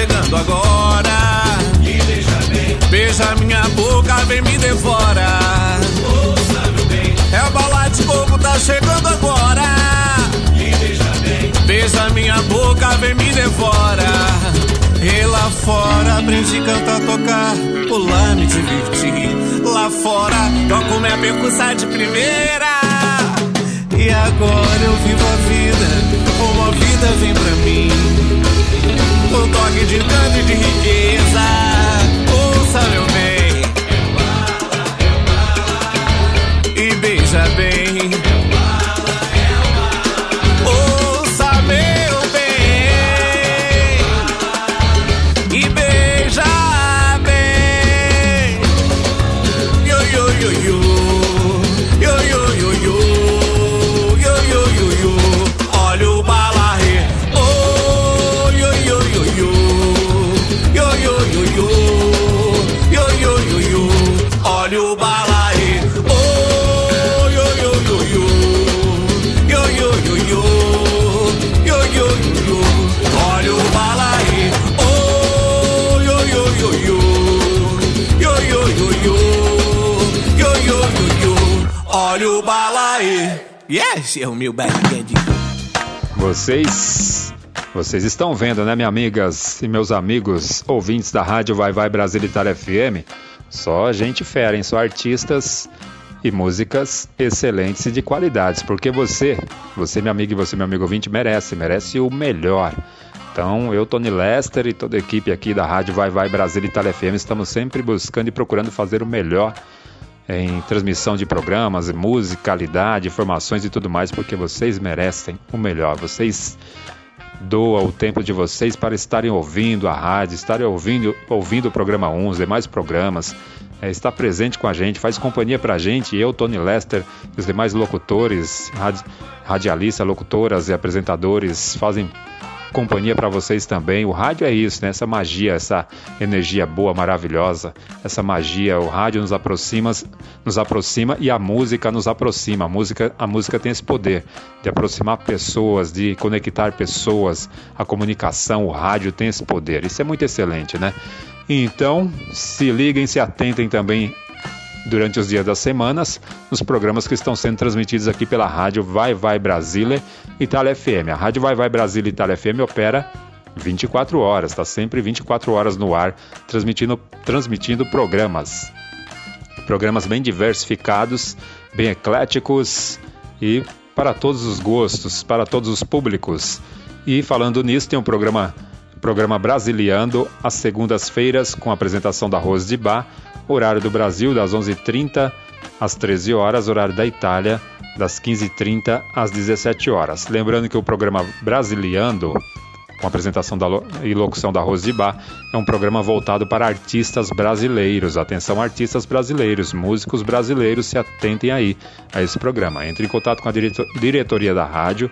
chegando agora. Me deixa bem. Beija minha boca, vem me devora. É o bala de coco, tá chegando agora. Me deixa bem. Beija minha boca, vem me devora. E lá fora aprendi a cantar, tocar, pular, me divertir. Lá fora toco minha percussão de primeira. E agora eu vivo a vida, uma vida vem pra mim. Um toque de canto e de riqueza. Ouça meu Yes, é o meu backend. Vocês. Vocês estão vendo, né, minhas amigas e meus amigos ouvintes da Rádio Vai Vai Brasil Itália FM? Só gente fera, hein? Só artistas e músicas excelentes e de qualidades. Porque você, você, minha amiga e você, meu amigo ouvinte, merece, merece o melhor. Então, eu, Tony Lester e toda a equipe aqui da Rádio Vai Vai Brasil Itália FM estamos sempre buscando e procurando fazer o melhor em transmissão de programas, musicalidade, informações e tudo mais, porque vocês merecem o melhor. Vocês doam o tempo de vocês para estarem ouvindo a rádio, estarem ouvindo, ouvindo o programa 1, os demais programas, é, estar presente com a gente, faz companhia para a gente, eu, Tony Lester, os demais locutores, radi radialistas, locutoras e apresentadores fazem companhia para vocês também. O rádio é isso, né? Essa magia, essa energia boa, maravilhosa, essa magia. O rádio nos aproxima, nos aproxima e a música nos aproxima. A música, a música tem esse poder de aproximar pessoas, de conectar pessoas. A comunicação, o rádio tem esse poder. Isso é muito excelente, né? Então, se liguem, se atentem também durante os dias das semanas nos programas que estão sendo transmitidos aqui pela rádio Vai Vai Brasília Itália FM. A rádio Vai Vai Brasília Itália FM opera 24 horas, está sempre 24 horas no ar, transmitindo, transmitindo programas. Programas bem diversificados, bem ecléticos e para todos os gostos, para todos os públicos. E falando nisso, tem um programa, programa Brasiliando, às segundas-feiras, com a apresentação da Rose de Bar, horário do Brasil, das 11h30 às 13 horas, horário da Itália, das 15h30 às 17 horas. Lembrando que o programa Brasiliando, com apresentação da, e locução da Bar, é um programa voltado para artistas brasileiros. Atenção, artistas brasileiros, músicos brasileiros, se atentem aí a esse programa. Entre em contato com a direto, diretoria da rádio,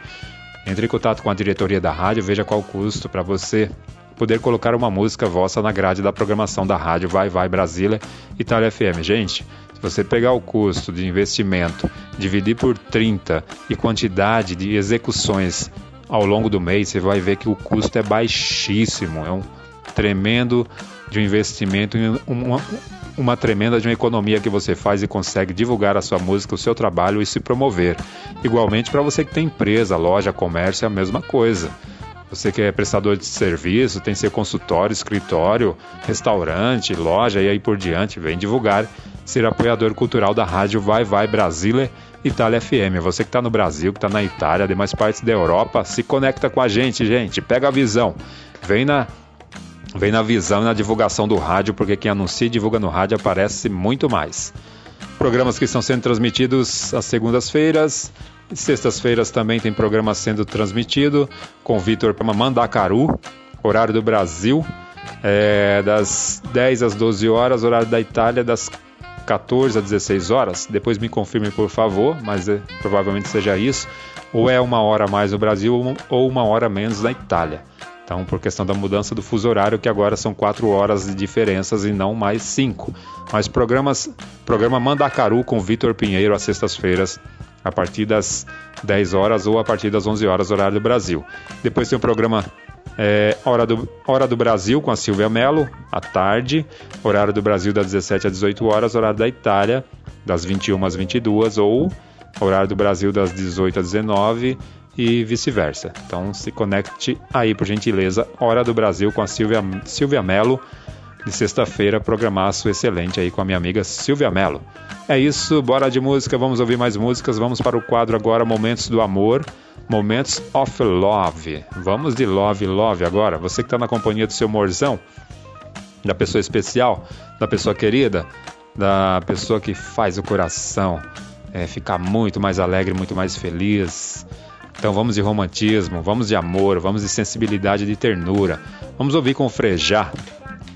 entre em contato com a diretoria da rádio, veja qual custo para você poder colocar uma música vossa na grade da programação da rádio Vai Vai Brasília Itália FM. Gente, se você pegar o custo de investimento, dividir por 30 e quantidade de execuções ao longo do mês, você vai ver que o custo é baixíssimo. É um tremendo de um investimento uma, uma tremenda de uma economia que você faz e consegue divulgar a sua música, o seu trabalho e se promover. Igualmente para você que tem empresa, loja, comércio, é a mesma coisa. Você que é prestador de serviço, tem seu consultório, escritório, restaurante, loja e aí por diante, vem divulgar, ser apoiador cultural da rádio Vai Vai Brasília Itália FM. Você que está no Brasil, que está na Itália, demais partes da Europa, se conecta com a gente, gente. Pega a visão. Vem na Vem na visão e na divulgação do rádio, porque quem anuncia e divulga no rádio aparece muito mais. Programas que estão sendo transmitidos às segundas-feiras, Sextas-feiras também tem programa sendo transmitido com Vitor Mandacaru, horário do Brasil, é, das 10 às 12 horas, horário da Itália, das 14 a 16 horas. Depois me confirme, por favor, mas é, provavelmente seja isso. Ou é uma hora a mais no Brasil ou uma hora menos na Itália. Então, por questão da mudança do fuso horário, que agora são quatro horas de diferenças e não mais cinco. Mas programas, programa Mandacaru com Vitor Pinheiro às sextas-feiras, a partir das 10 horas ou a partir das 11 horas, horário do Brasil. Depois tem o programa é, Hora, do, Hora do Brasil com a Silvia Mello, à tarde. Horário do Brasil das 17 às 18 horas. Horário da Itália, das 21 às 22 ou horário do Brasil das 18 às 19 e vice-versa. Então se conecte aí, por gentileza. Hora do Brasil com a Silvia, Silvia Mello. Sexta-feira, programaço excelente aí com a minha amiga Silvia Mello. É isso, bora de música, vamos ouvir mais músicas. Vamos para o quadro agora Momentos do Amor. Momentos of Love. Vamos de Love, Love agora. Você que está na companhia do seu morzão, da pessoa especial, da pessoa querida, da pessoa que faz o coração é, ficar muito mais alegre, muito mais feliz. Então vamos de romantismo, vamos de amor, vamos de sensibilidade, de ternura. Vamos ouvir com Frejá,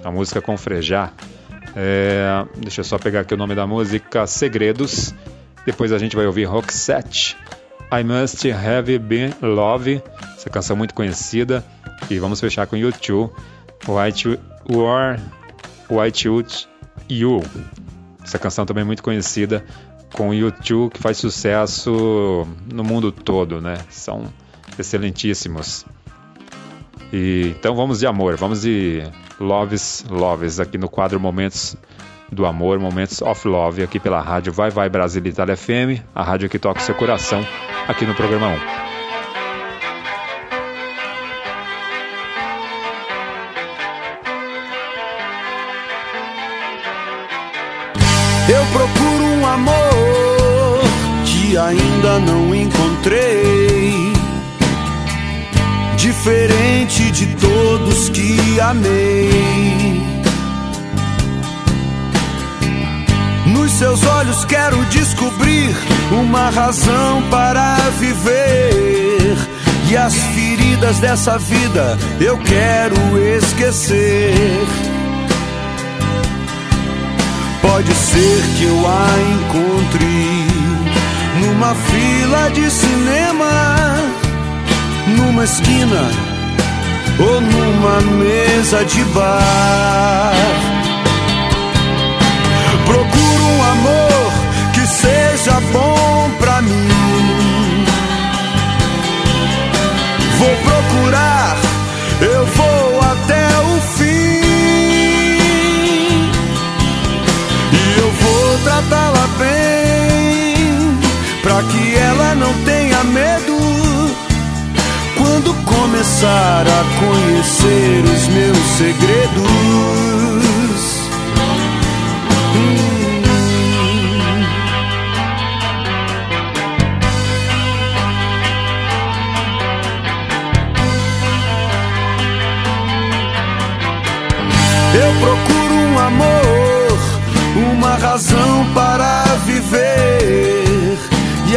a música com Frejá. É, deixa eu só pegar aqui o nome da música, Segredos. Depois a gente vai ouvir Roxette, I Must Have Been Love, essa canção muito conhecida. E vamos fechar com YouTube, White War, White Wood You. Essa canção também muito conhecida com YouTube que faz sucesso no mundo todo, né? São excelentíssimos. E, então vamos de amor, vamos de Loves, Loves aqui no quadro Momentos do Amor, Momentos of Love, aqui pela rádio Vai Vai Brasil Itália FM, a rádio que toca o seu coração, aqui no programa 1. Eu procuro um amor que ainda não Diferente de todos que amei. Nos seus olhos quero descobrir uma razão para viver. E as feridas dessa vida eu quero esquecer. Pode ser que eu a encontre numa fila de cinema, numa esquina ou numa mesa de bar. Procuro um amor que seja bom pra mim. Vou procurar, eu vou até o fim. E eu vou tratá-la bem, pra que ela não tenha medo. Quando começar a conhecer os meus segredos.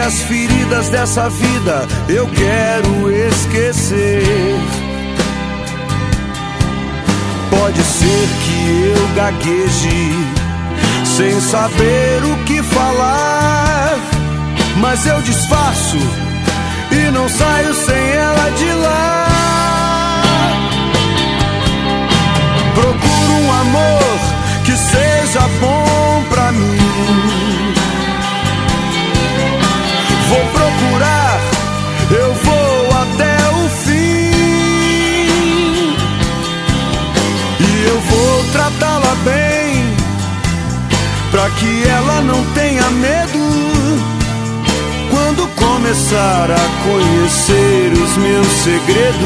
As feridas dessa vida eu quero esquecer. Pode ser que eu gagueje, sem saber o que falar. Mas eu disfarço e não saio sem ela de lá. Procuro um amor que seja bom pra mim. Bem, pra que ela não tenha medo. Quando começar a conhecer os meus segredos.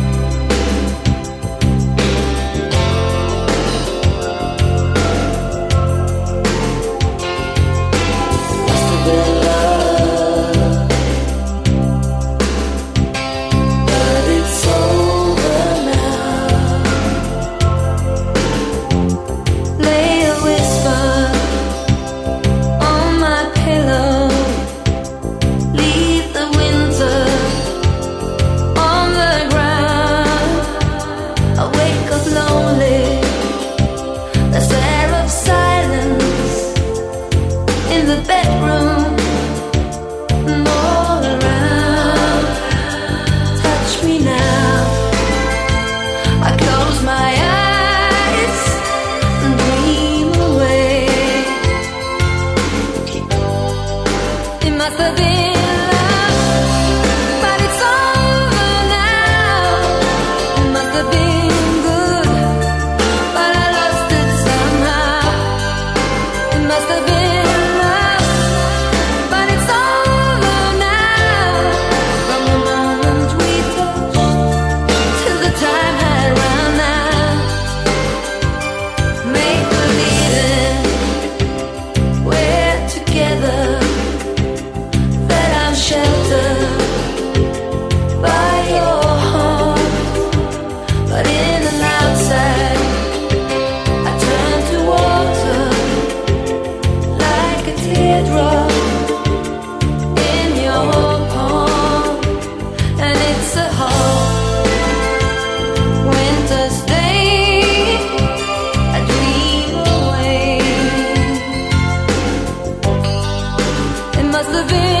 must have been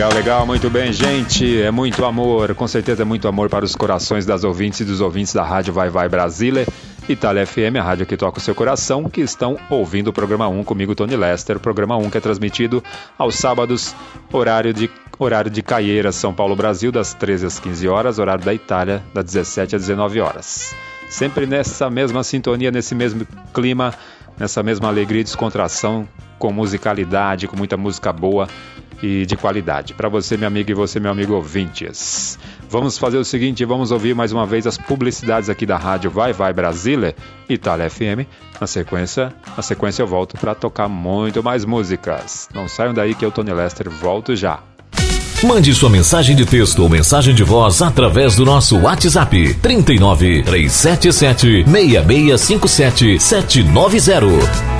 Legal, legal, muito bem, gente. É muito amor, com certeza é muito amor para os corações das ouvintes e dos ouvintes da Rádio Vai Vai Brasília, Itália FM, a rádio que toca o seu coração, que estão ouvindo o programa 1 comigo, Tony Lester. O programa 1 que é transmitido aos sábados, horário de, horário de Caieiras, São Paulo, Brasil, das 13 às 15 horas, horário da Itália, das 17 às 19 horas. Sempre nessa mesma sintonia, nesse mesmo clima, nessa mesma alegria e descontração, com musicalidade, com muita música boa e de qualidade. Para você, meu amigo, e você, meu amigo ouvintes. Vamos fazer o seguinte, vamos ouvir mais uma vez as publicidades aqui da rádio Vai Vai Brasília, Itália FM. Na sequência, na sequência eu volto para tocar muito mais músicas. Não saiam daí que eu, Tony Lester, volto já. Mande sua mensagem de texto ou mensagem de voz através do nosso WhatsApp 39 377 6657 790.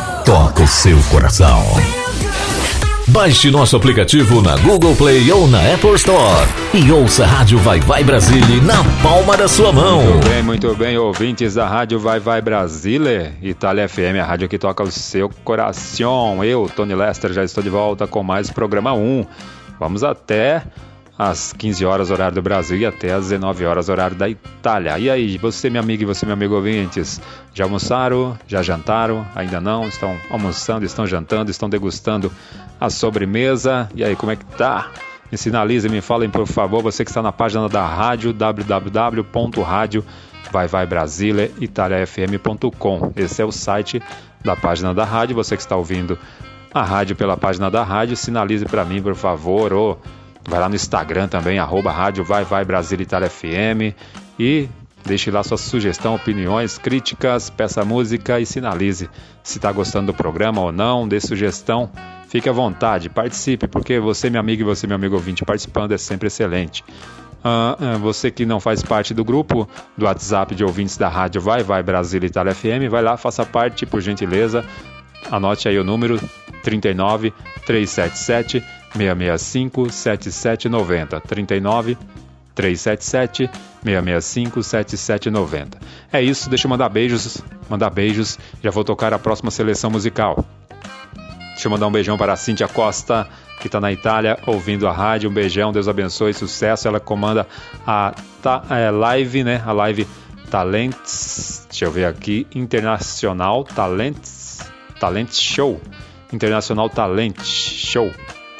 toca o seu coração. Baixe nosso aplicativo na Google Play ou na Apple Store e ouça a Rádio Vai Vai Brasília na palma da sua mão. Muito bem, muito bem, ouvintes da Rádio Vai Vai Brasília, Itália FM, a rádio que toca o seu coração. Eu, Tony Lester, já estou de volta com mais programa 1. Vamos até às 15 horas horário do Brasil e até às 19 horas horário da Itália. E aí, você, minha amiga e você, meu amigo ouvintes, já almoçaram? Já jantaram? Ainda não? Estão almoçando, estão jantando, estão degustando a sobremesa? E aí, como é que tá? Me sinalizem, me falem por favor, você que está na página da rádio www.radio vai vai Brasília italiafm.com. Esse é o site da página da rádio. Você que está ouvindo a rádio pela página da rádio, sinalize para mim, por favor, ou vai lá no Instagram também, arroba rádio vai vai Itália FM e deixe lá sua sugestão, opiniões, críticas, peça música e sinalize se está gostando do programa ou não, dê sugestão. Fique à vontade, participe, porque você, meu amigo, e você, meu amigo ouvinte, participando é sempre excelente. Ah, ah, você que não faz parte do grupo do WhatsApp de ouvintes da rádio Vai Vai Brasília Itália FM, vai lá, faça parte, por gentileza. Anote aí o número 39 377 665 7790. 39 377 665 7790. É isso, deixa eu mandar beijos, mandar beijos. Já vou tocar a próxima seleção musical. Deixa eu mandar um beijão para a Cíntia Costa, que está na Itália, ouvindo a rádio. Um beijão, Deus abençoe, sucesso. Ela comanda a ta, é, live, né? A live Talents, deixa eu ver aqui, Internacional Talents, Talent Show. Internacional Talent Show.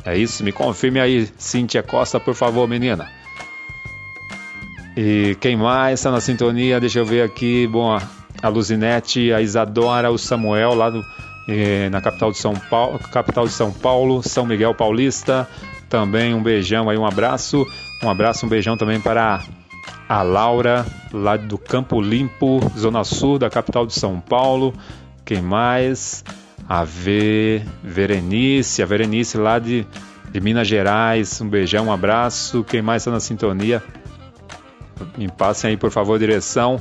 É isso? Me confirme aí, Cíntia Costa, por favor, menina. E quem mais está na sintonia? Deixa eu ver aqui. Bom, a, Luzinete, a Isadora, o Samuel, lá do, eh, na capital de São Paulo, capital de São Paulo, São Miguel Paulista. Também um beijão aí, um abraço. Um abraço, um beijão também para a Laura, lá do Campo Limpo, Zona Sul da capital de São Paulo. Quem mais? A Verenice, a Verenice lá de, de Minas Gerais. Um beijão, um abraço. Quem mais está na sintonia? Me passem aí, por favor, direção.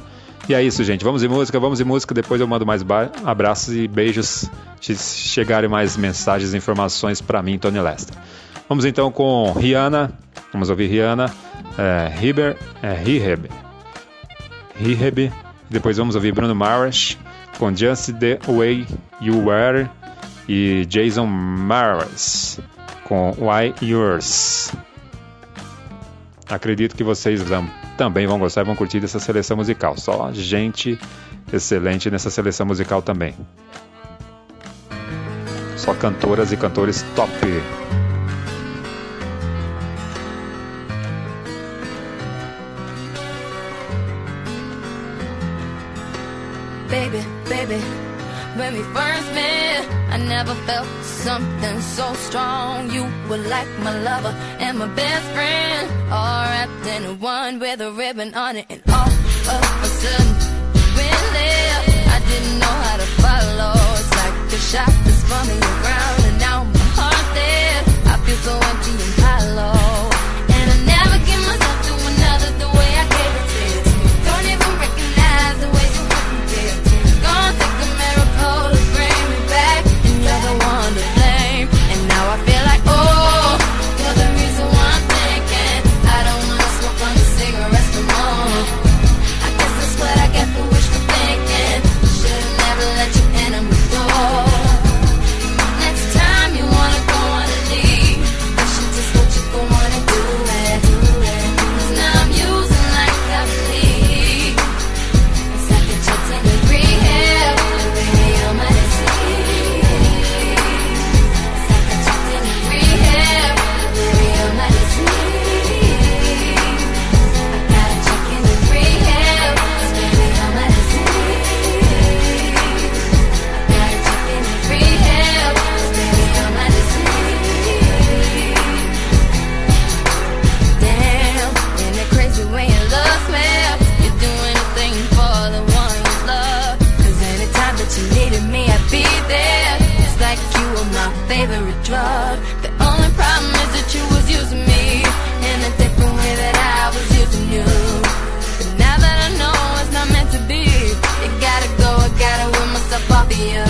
E é isso, gente. Vamos em música, vamos em música. Depois eu mando mais abraços e beijos se chegarem mais mensagens e informações para mim, Tony Lester. Vamos então com Rihanna. Vamos ouvir Rihanna. É, Riber, é. Depois vamos ouvir Bruno Mars com Just the Way You Were e Jason Mars com Why Yours. Acredito que vocês também vão gostar e vão curtir dessa seleção musical. Só gente excelente nessa seleção musical também. Só cantoras e cantores top. Never felt something so strong. You were like my lover and my best friend, all wrapped in one with a ribbon on it. And all of a sudden, you went left. I didn't know how to follow. It's like a shot that's bumming around, and now my heart's there. I feel so empty radio.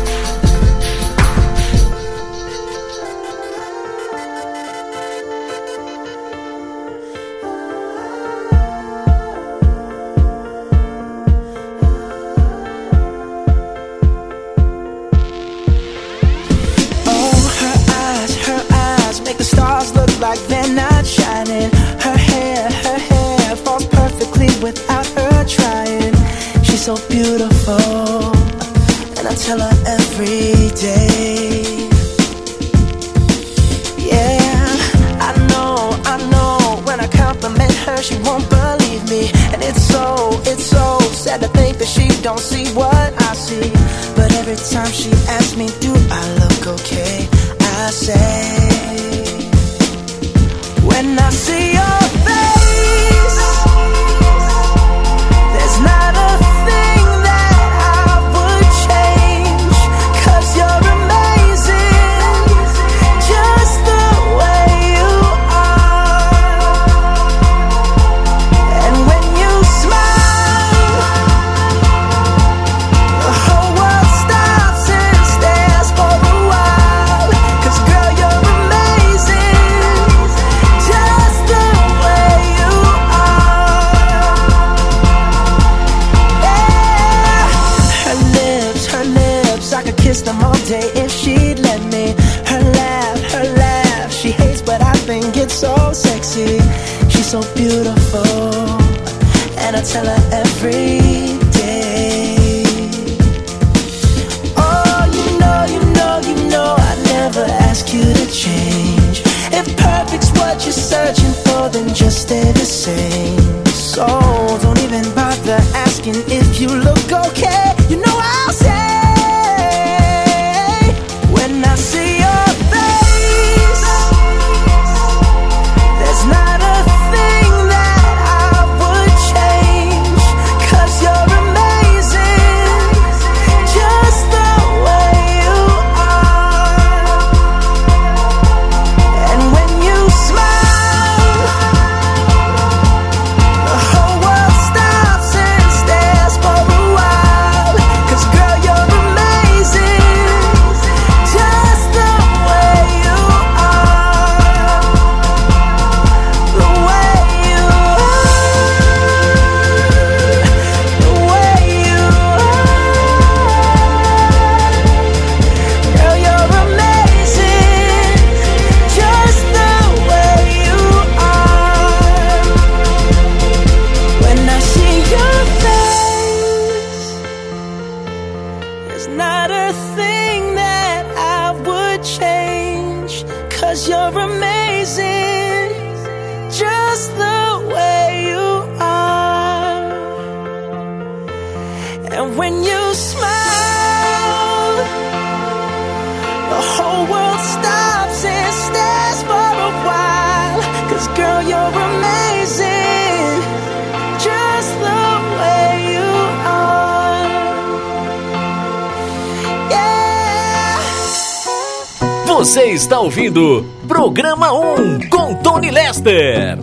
Ouvindo Programa 1 com Tony Lester.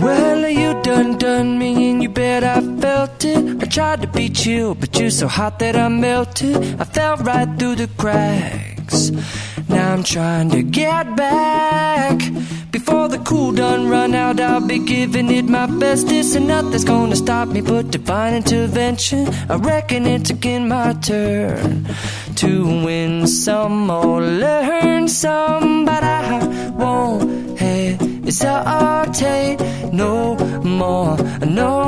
Well, you done done me and you bet I felt it. I tried to beat you, but you're so hot that I melted. I fell right through the cracks. Now I'm trying to get giving it my best. This and nothing's gonna stop me but divine intervention. I reckon it's again my turn to win some or learn some, but I won't hesitate no more, no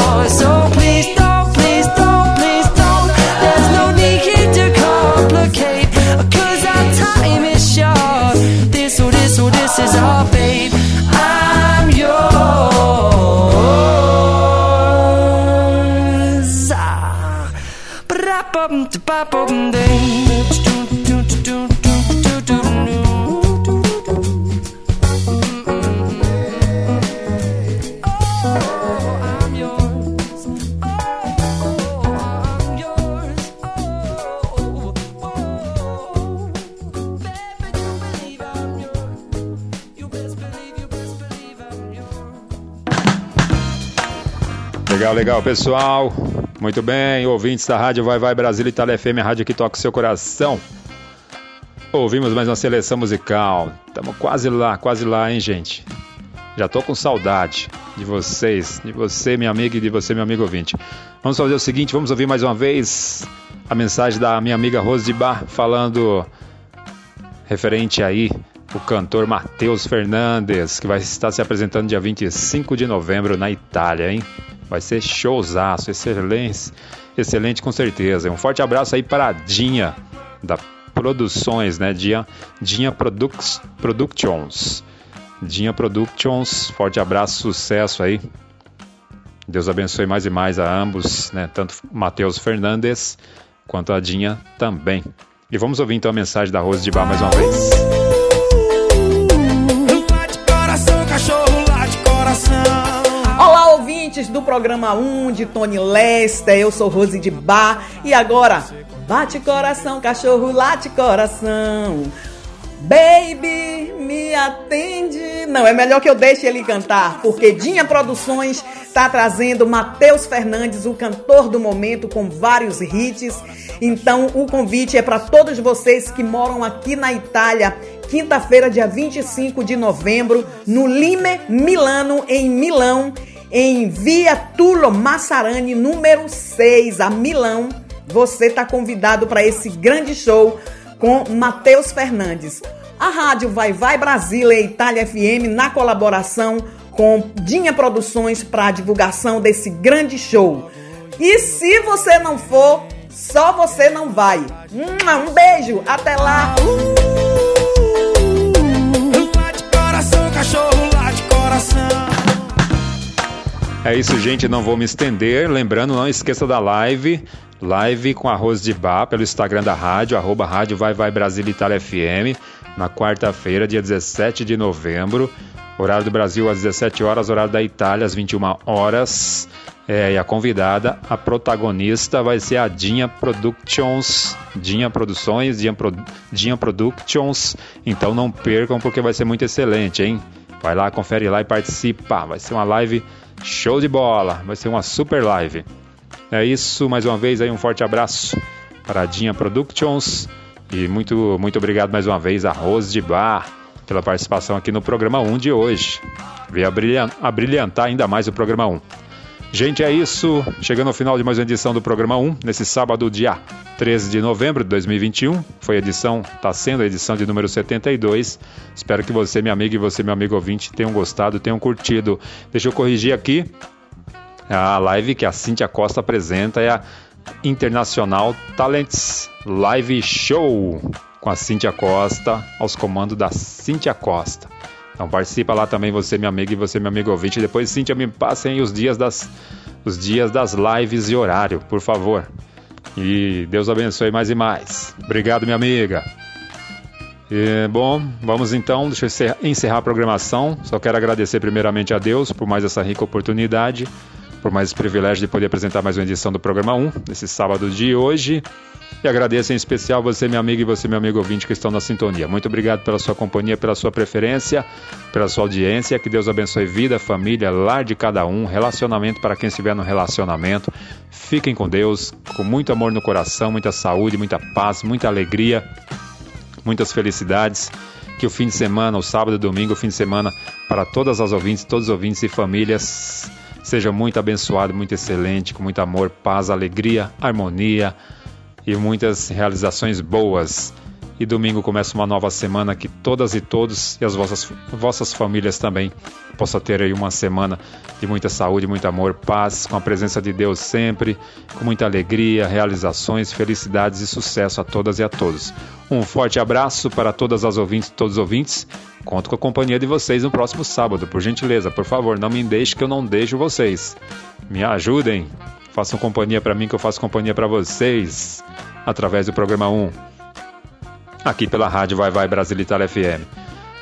Ba-da-bum-da-ba-bum-ding. Legal, legal, pessoal. Muito bem, ouvintes da Rádio Vai Vai Brasil Itália FM, a rádio que toca o seu coração. Ouvimos mais uma seleção musical. Estamos quase lá, quase lá, hein, gente? Já tô com saudade de vocês, de você, minha amiga, e de você, meu amigo ouvinte. Vamos fazer o seguinte, vamos ouvir mais uma vez a mensagem da minha amiga Rose de Bar falando referente aí o cantor Matheus Fernandes, que vai estar se apresentando dia 25 de novembro na Itália, hein? Vai ser showzaço, excelente, excelente com certeza. Um forte abraço aí para a Dinha, da Produções, né? Dinha, Dinha Produc Productions. Dinha Productions, forte abraço, sucesso aí. Deus abençoe mais e mais a ambos, né? Tanto Matheus Fernandes quanto a Dinha também. E vamos ouvir então a mensagem da Rose de Bar mais uma vez. Ouvintes do programa 1 de Tony Lester. Eu sou Rose de Bar. E agora, bate coração, cachorro, late coração. Baby, me atende. Não, é melhor que eu deixe ele cantar, porque Dinha Produções está trazendo Matheus Fernandes, o cantor do momento, com vários hits. Então, o convite é para todos vocês que moram aqui na Itália. Quinta-feira, dia 25 de novembro, no Lime Milano, em Milão, em Via Tulo Massarani, número 6, a Milão. Você está convidado para esse grande show com Matheus Fernandes. A rádio Vai Vai Brasília e Itália FM na colaboração com Dinha Produções para a divulgação desse grande show. E se você não for, só você não vai. Um beijo, até lá. Lá de coração, cachorro lá de coração. É isso, gente. Não vou me estender. Lembrando, não esqueça da live. Live com arroz de bar pelo Instagram da rádio, arroba rádio Vai Vai Brasil Itália FM, na quarta-feira, dia 17 de novembro. Horário do Brasil às 17 horas, horário da Itália às 21 horas. É, e a convidada, a protagonista, vai ser a Dinha Productions. Dinha Produções, Dinha, Pro, Dinha Productions. Então não percam, porque vai ser muito excelente, hein? Vai lá, confere lá e participa. Vai ser uma live show de bola. Vai ser uma super live. É isso, mais uma vez aí um forte abraço para a Dinha Productions e muito, muito obrigado mais uma vez a Rose de Bar pela participação aqui no programa 1 de hoje. Veio brilhantar ainda mais o programa 1. Gente, é isso. Chegando ao final de mais uma edição do programa 1, nesse sábado, dia 13 de novembro de 2021. Foi a edição, está sendo a edição de número 72. Espero que você, minha amiga, e você, meu amigo ouvinte, tenham gostado, tenham curtido. Deixa eu corrigir aqui. A live que a Cíntia Costa apresenta é a Internacional Talents Live Show com a Cíntia Costa, aos comandos da Cíntia Costa. Então participa lá também você, minha amiga, e você, meu amigo ouvinte. Depois, Cíntia, me passem os dias das, os dias das lives e horário, por favor. E Deus abençoe mais e mais. Obrigado, minha amiga. E, bom, vamos então, deixa eu encerrar a programação. Só quero agradecer primeiramente a Deus por mais essa rica oportunidade por mais privilégio de poder apresentar mais uma edição do programa 1, nesse sábado de hoje. E agradeço em especial você, meu amigo, e você, meu amigo ouvinte, que estão na sintonia. Muito obrigado pela sua companhia, pela sua preferência, pela sua audiência. Que Deus abençoe vida, família, lar de cada um, relacionamento para quem estiver no relacionamento. Fiquem com Deus, com muito amor no coração, muita saúde, muita paz, muita alegria, muitas felicidades. Que o fim de semana, o sábado e domingo, o fim de semana, para todas as ouvintes, todos os ouvintes e famílias, seja muito abençoado, muito excelente, com muito amor, paz, alegria, harmonia e muitas realizações boas. E domingo começa uma nova semana que todas e todos e as vossas, vossas famílias também possam ter aí uma semana de muita saúde, muito amor, paz, com a presença de Deus sempre, com muita alegria, realizações, felicidades e sucesso a todas e a todos. Um forte abraço para todas as ouvintes e todos os ouvintes. Conto com a companhia de vocês no próximo sábado. Por gentileza, por favor, não me deixe que eu não deixo vocês. Me ajudem. Façam companhia para mim que eu faço companhia para vocês através do programa 1. Aqui pela rádio Vai Vai Brasil Itália FM.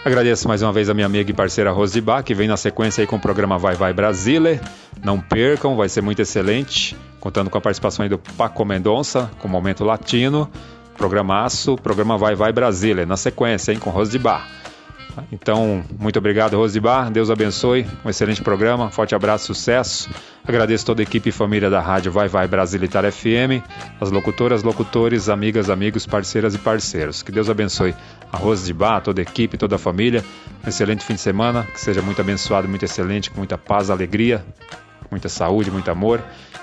Agradeço mais uma vez a minha amiga e parceira Rose de Bar, que vem na sequência aí com o programa Vai Vai Brasile. Não percam, vai ser muito excelente. Contando com a participação aí do Paco Mendonça, com o Momento Latino. Programaço, programa Vai Vai Brasília, na sequência, hein, com Rose de Bar. Então, muito obrigado, Rose de Bar. Deus abençoe. Um excelente programa. Forte abraço, sucesso. Agradeço toda a equipe e família da rádio Vai Vai Brasil Itália FM, as locutoras, locutores, amigas, amigos, parceiras e parceiros. Que Deus abençoe a Rose de Bar, toda a equipe, toda a família. Um excelente fim de semana. Que seja muito abençoado, muito excelente, com muita paz, alegria, muita saúde, muito amor.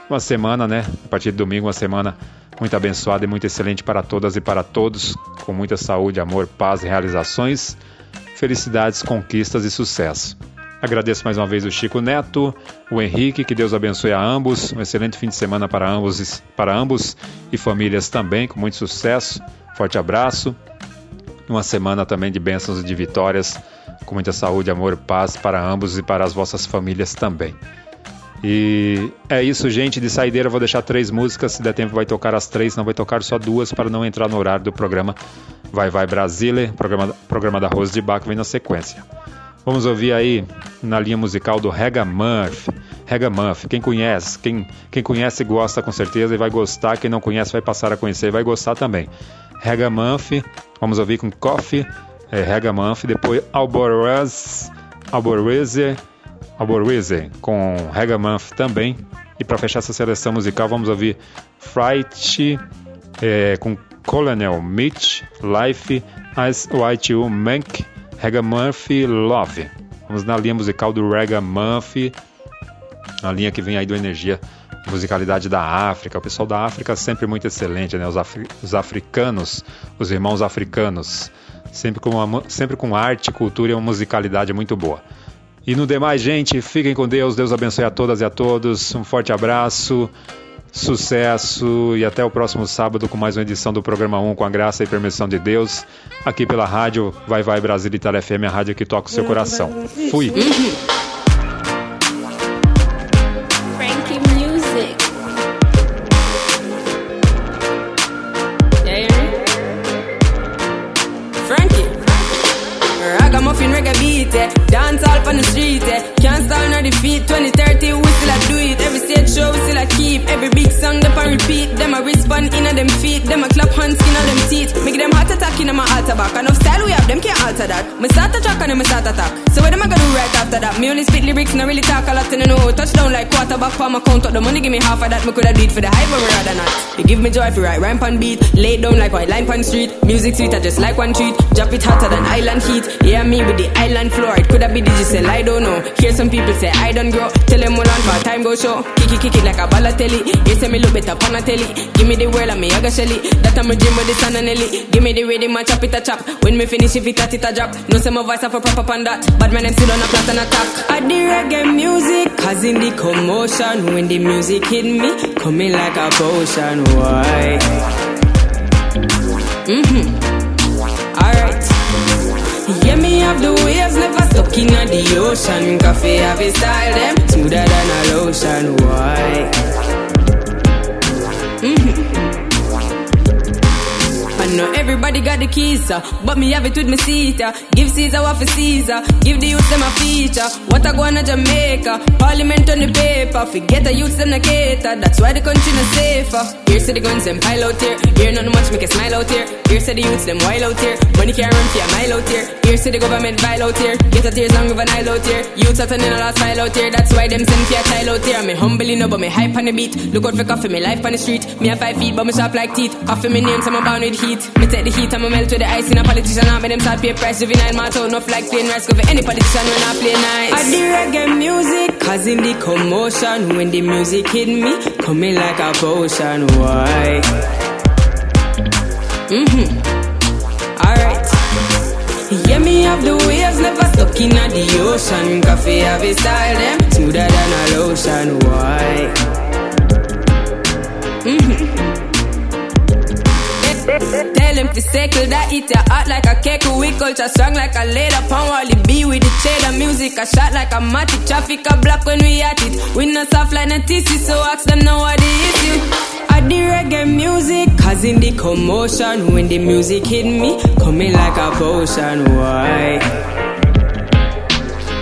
Uma semana, né? A partir de domingo, uma semana muito abençoada e muito excelente para todas e para todos, com muita saúde, amor, paz e realizações felicidades, conquistas e sucesso. Agradeço mais uma vez o Chico Neto, o Henrique, que Deus abençoe a ambos. Um excelente fim de semana para ambos, para ambos e famílias também, com muito sucesso. Forte abraço. Uma semana também de bênçãos e de vitórias, com muita saúde, amor paz para ambos e para as vossas famílias também. E é isso, gente. De saideira, vou deixar três músicas. Se der tempo, vai tocar as três, não vai tocar só duas para não entrar no horário do programa. Vai Vai Brasília, programa, programa da Rose de Bach, vem na sequência. Vamos ouvir aí na linha musical do Rega Murphy. Rega quem conhece, quem, quem conhece gosta com certeza e vai gostar. Quem não conhece vai passar a conhecer e vai gostar também. Rega Murphy, vamos ouvir com Coffee, é, depois Alborez, Alboreze, Alboreze com Rega Murphy também. E para fechar essa seleção musical, vamos ouvir Fright é, com Colonel Mitch, Life, As White You Mank, Rega Murphy, Love. Vamos na linha musical do Rega Murphy, a linha que vem aí do Energia musicalidade da África. O pessoal da África sempre muito excelente, né? Os, afri os africanos, os irmãos africanos, sempre com, uma, sempre com arte, cultura e uma musicalidade muito boa. E no demais, gente, fiquem com Deus. Deus abençoe a todas e a todos. Um forte abraço, sucesso e até o próximo sábado com mais uma edição do programa 1 com a graça e permissão de Deus. Aqui pela rádio Vai Vai Brasil Itália FM, a rádio que toca o seu coração. Fui. Attack in my back. Enough style we have, them can't alter that. Me start a track and then me start attack. So what am I gonna do right after that? Me only spit lyrics, not really talk a lot, and I know. Touchdown like quarterback for my count up. The money give me half of that. Me coulda it for the hype, but rather not. You give me joy if you write rhyme pan beat. Lay down like white line pan street. Music sweet, I just like one treat. Drop it hotter than island heat. Yeah, me with the island floor. It coulda be digital, I don't know. Hear some people say I don't grow. Tell them hold on for time go show. Kick it, kick it like a balotelli. You say me look better on a telly. Give me the world and me I got shelly. That I'm a dream with the sun and. Give me the rhythm and chop it a chop. When me finish if it a it a drop. No say my voice have a proper pan that. But man them still on a plot and attack. I the reggae music, causing the commotion. When the music hit me, coming like a potion. Why? Mhm. Alright. Yeah, me have the waves, never stuck in the ocean. Coffee have a style, them smoother than a lotion. Why? Know everybody got the keys, but me have it with me seat. Give Caesar what for Caesar, give the youth them a feature. What I go on to Jamaica, Parliament on the paper. Forget the youths them a cater, that's why the country not safer. Here say the guns them pile out here, here not much make a smile out here. Here say the youths them wild out here, money can't run for a mile out here. Here say the government vile out here, get a tears long of an Nile out here. Youths are turning a last file out here, that's why them send for a child out here. Me humbly no, but me hype on the beat. Look out for coffee, me life on the street. Me have five feet, but me sharp like teeth. Coffee me name, so I'm bound with heat. Me take the heat, I'ma melt with the ice in a politician. I make them start pay price. Juvenile man out, enough like plain rice. For any politician when I play nice. I the reggae music, causing the commotion. When the music hit me, coming like a potion. Why? Mhm. Alright. Yeah, me have the waves, never stuck in the ocean. Coffee have a style, them smoother than a lotion. Why? Mhm. Tell him to circle that eat ya hot like a cake. We culture strong like a leather pound. Wally B with the cheddar music. I shot like a matic. Traffic a block when we at it. We not soft like a TC, so ask them now what the issue. I the reggae music, causing the commotion. When the music hit me, coming like a potion. Why?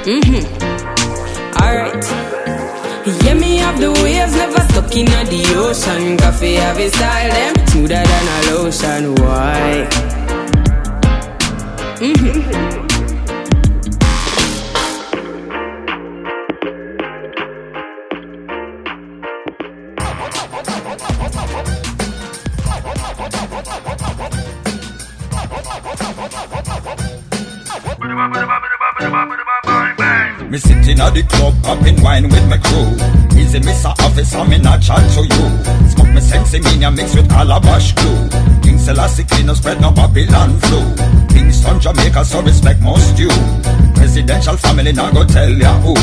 Mhm. Alright. Yeah, me have the waves, never stuck in the ocean. Coffee have a style, them smoother than a lotion. Why? Mhm. Me sitting at the club, popping wine with my crew. Easy, Mr. Officer, me not chat to you. Smoke me sexy mean mix with calabash glue. King Selassie clean no spread no Babylon flu. Kingston, Jamaica, so respect most you. Presidential family now go tell ya who.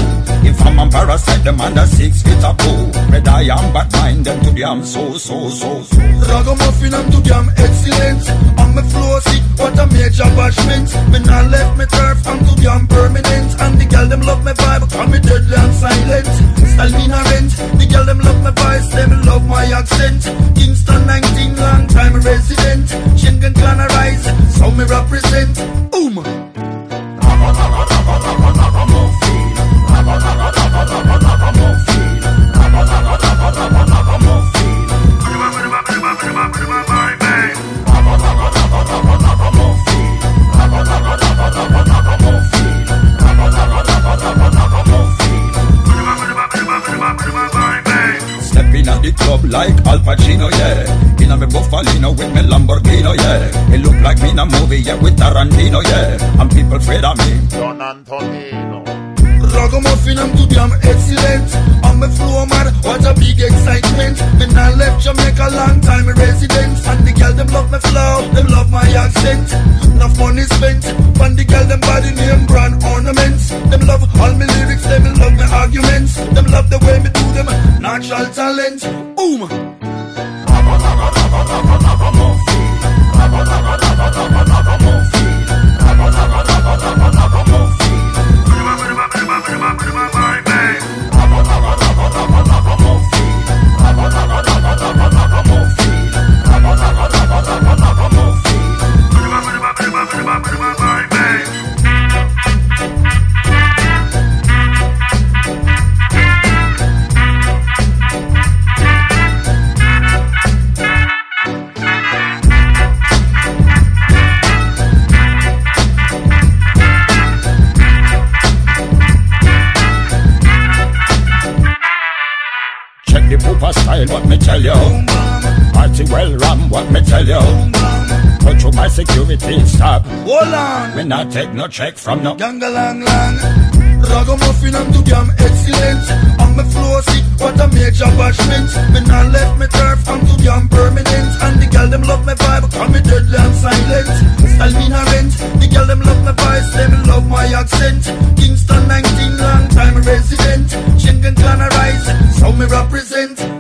If I'm a parasite, them under six feet of poo. Red I am, but mind them to damn so, so, so, so. Ragamuffin I'm too damn excellent On my sick, what a major bashment. Me not left me turf, I'm too damn permanent And the girl them love me vibe, call me deadly and silent. Style me not rent, the girl them love my voice, them love my accent. Kingston 19, long time resident. Schengen clan arise, so me represent! Stepping Pacino, yeah. In a me Buffalino with me Lamborghini, yeah. It look like me in a movie, yeah, with Tarantino, yeah. And people afraid of me. Don Antonino Ragamuffin I'm too damn excellent On my flow man, what a big excitement Me not left Jamaica long time resident And the girl them love my flow, them love my accent Enough money spent On the girl them body name brand ornaments Them love all my lyrics, them love my arguments Them love the way me do them natural talent Boom! Move. Me not take no check from no. Gangalang lang. Ragamuffin I'm too damn excellent. On my flow sick, what a major bashment. Me not left me turf, I'm too damn permanent. And the girl them love my vibe, call me deadly and silent. Style me not rent, the girl them love my voice, them love my accent. Kingston 19, long time resident. Schengen clan arise, so me represent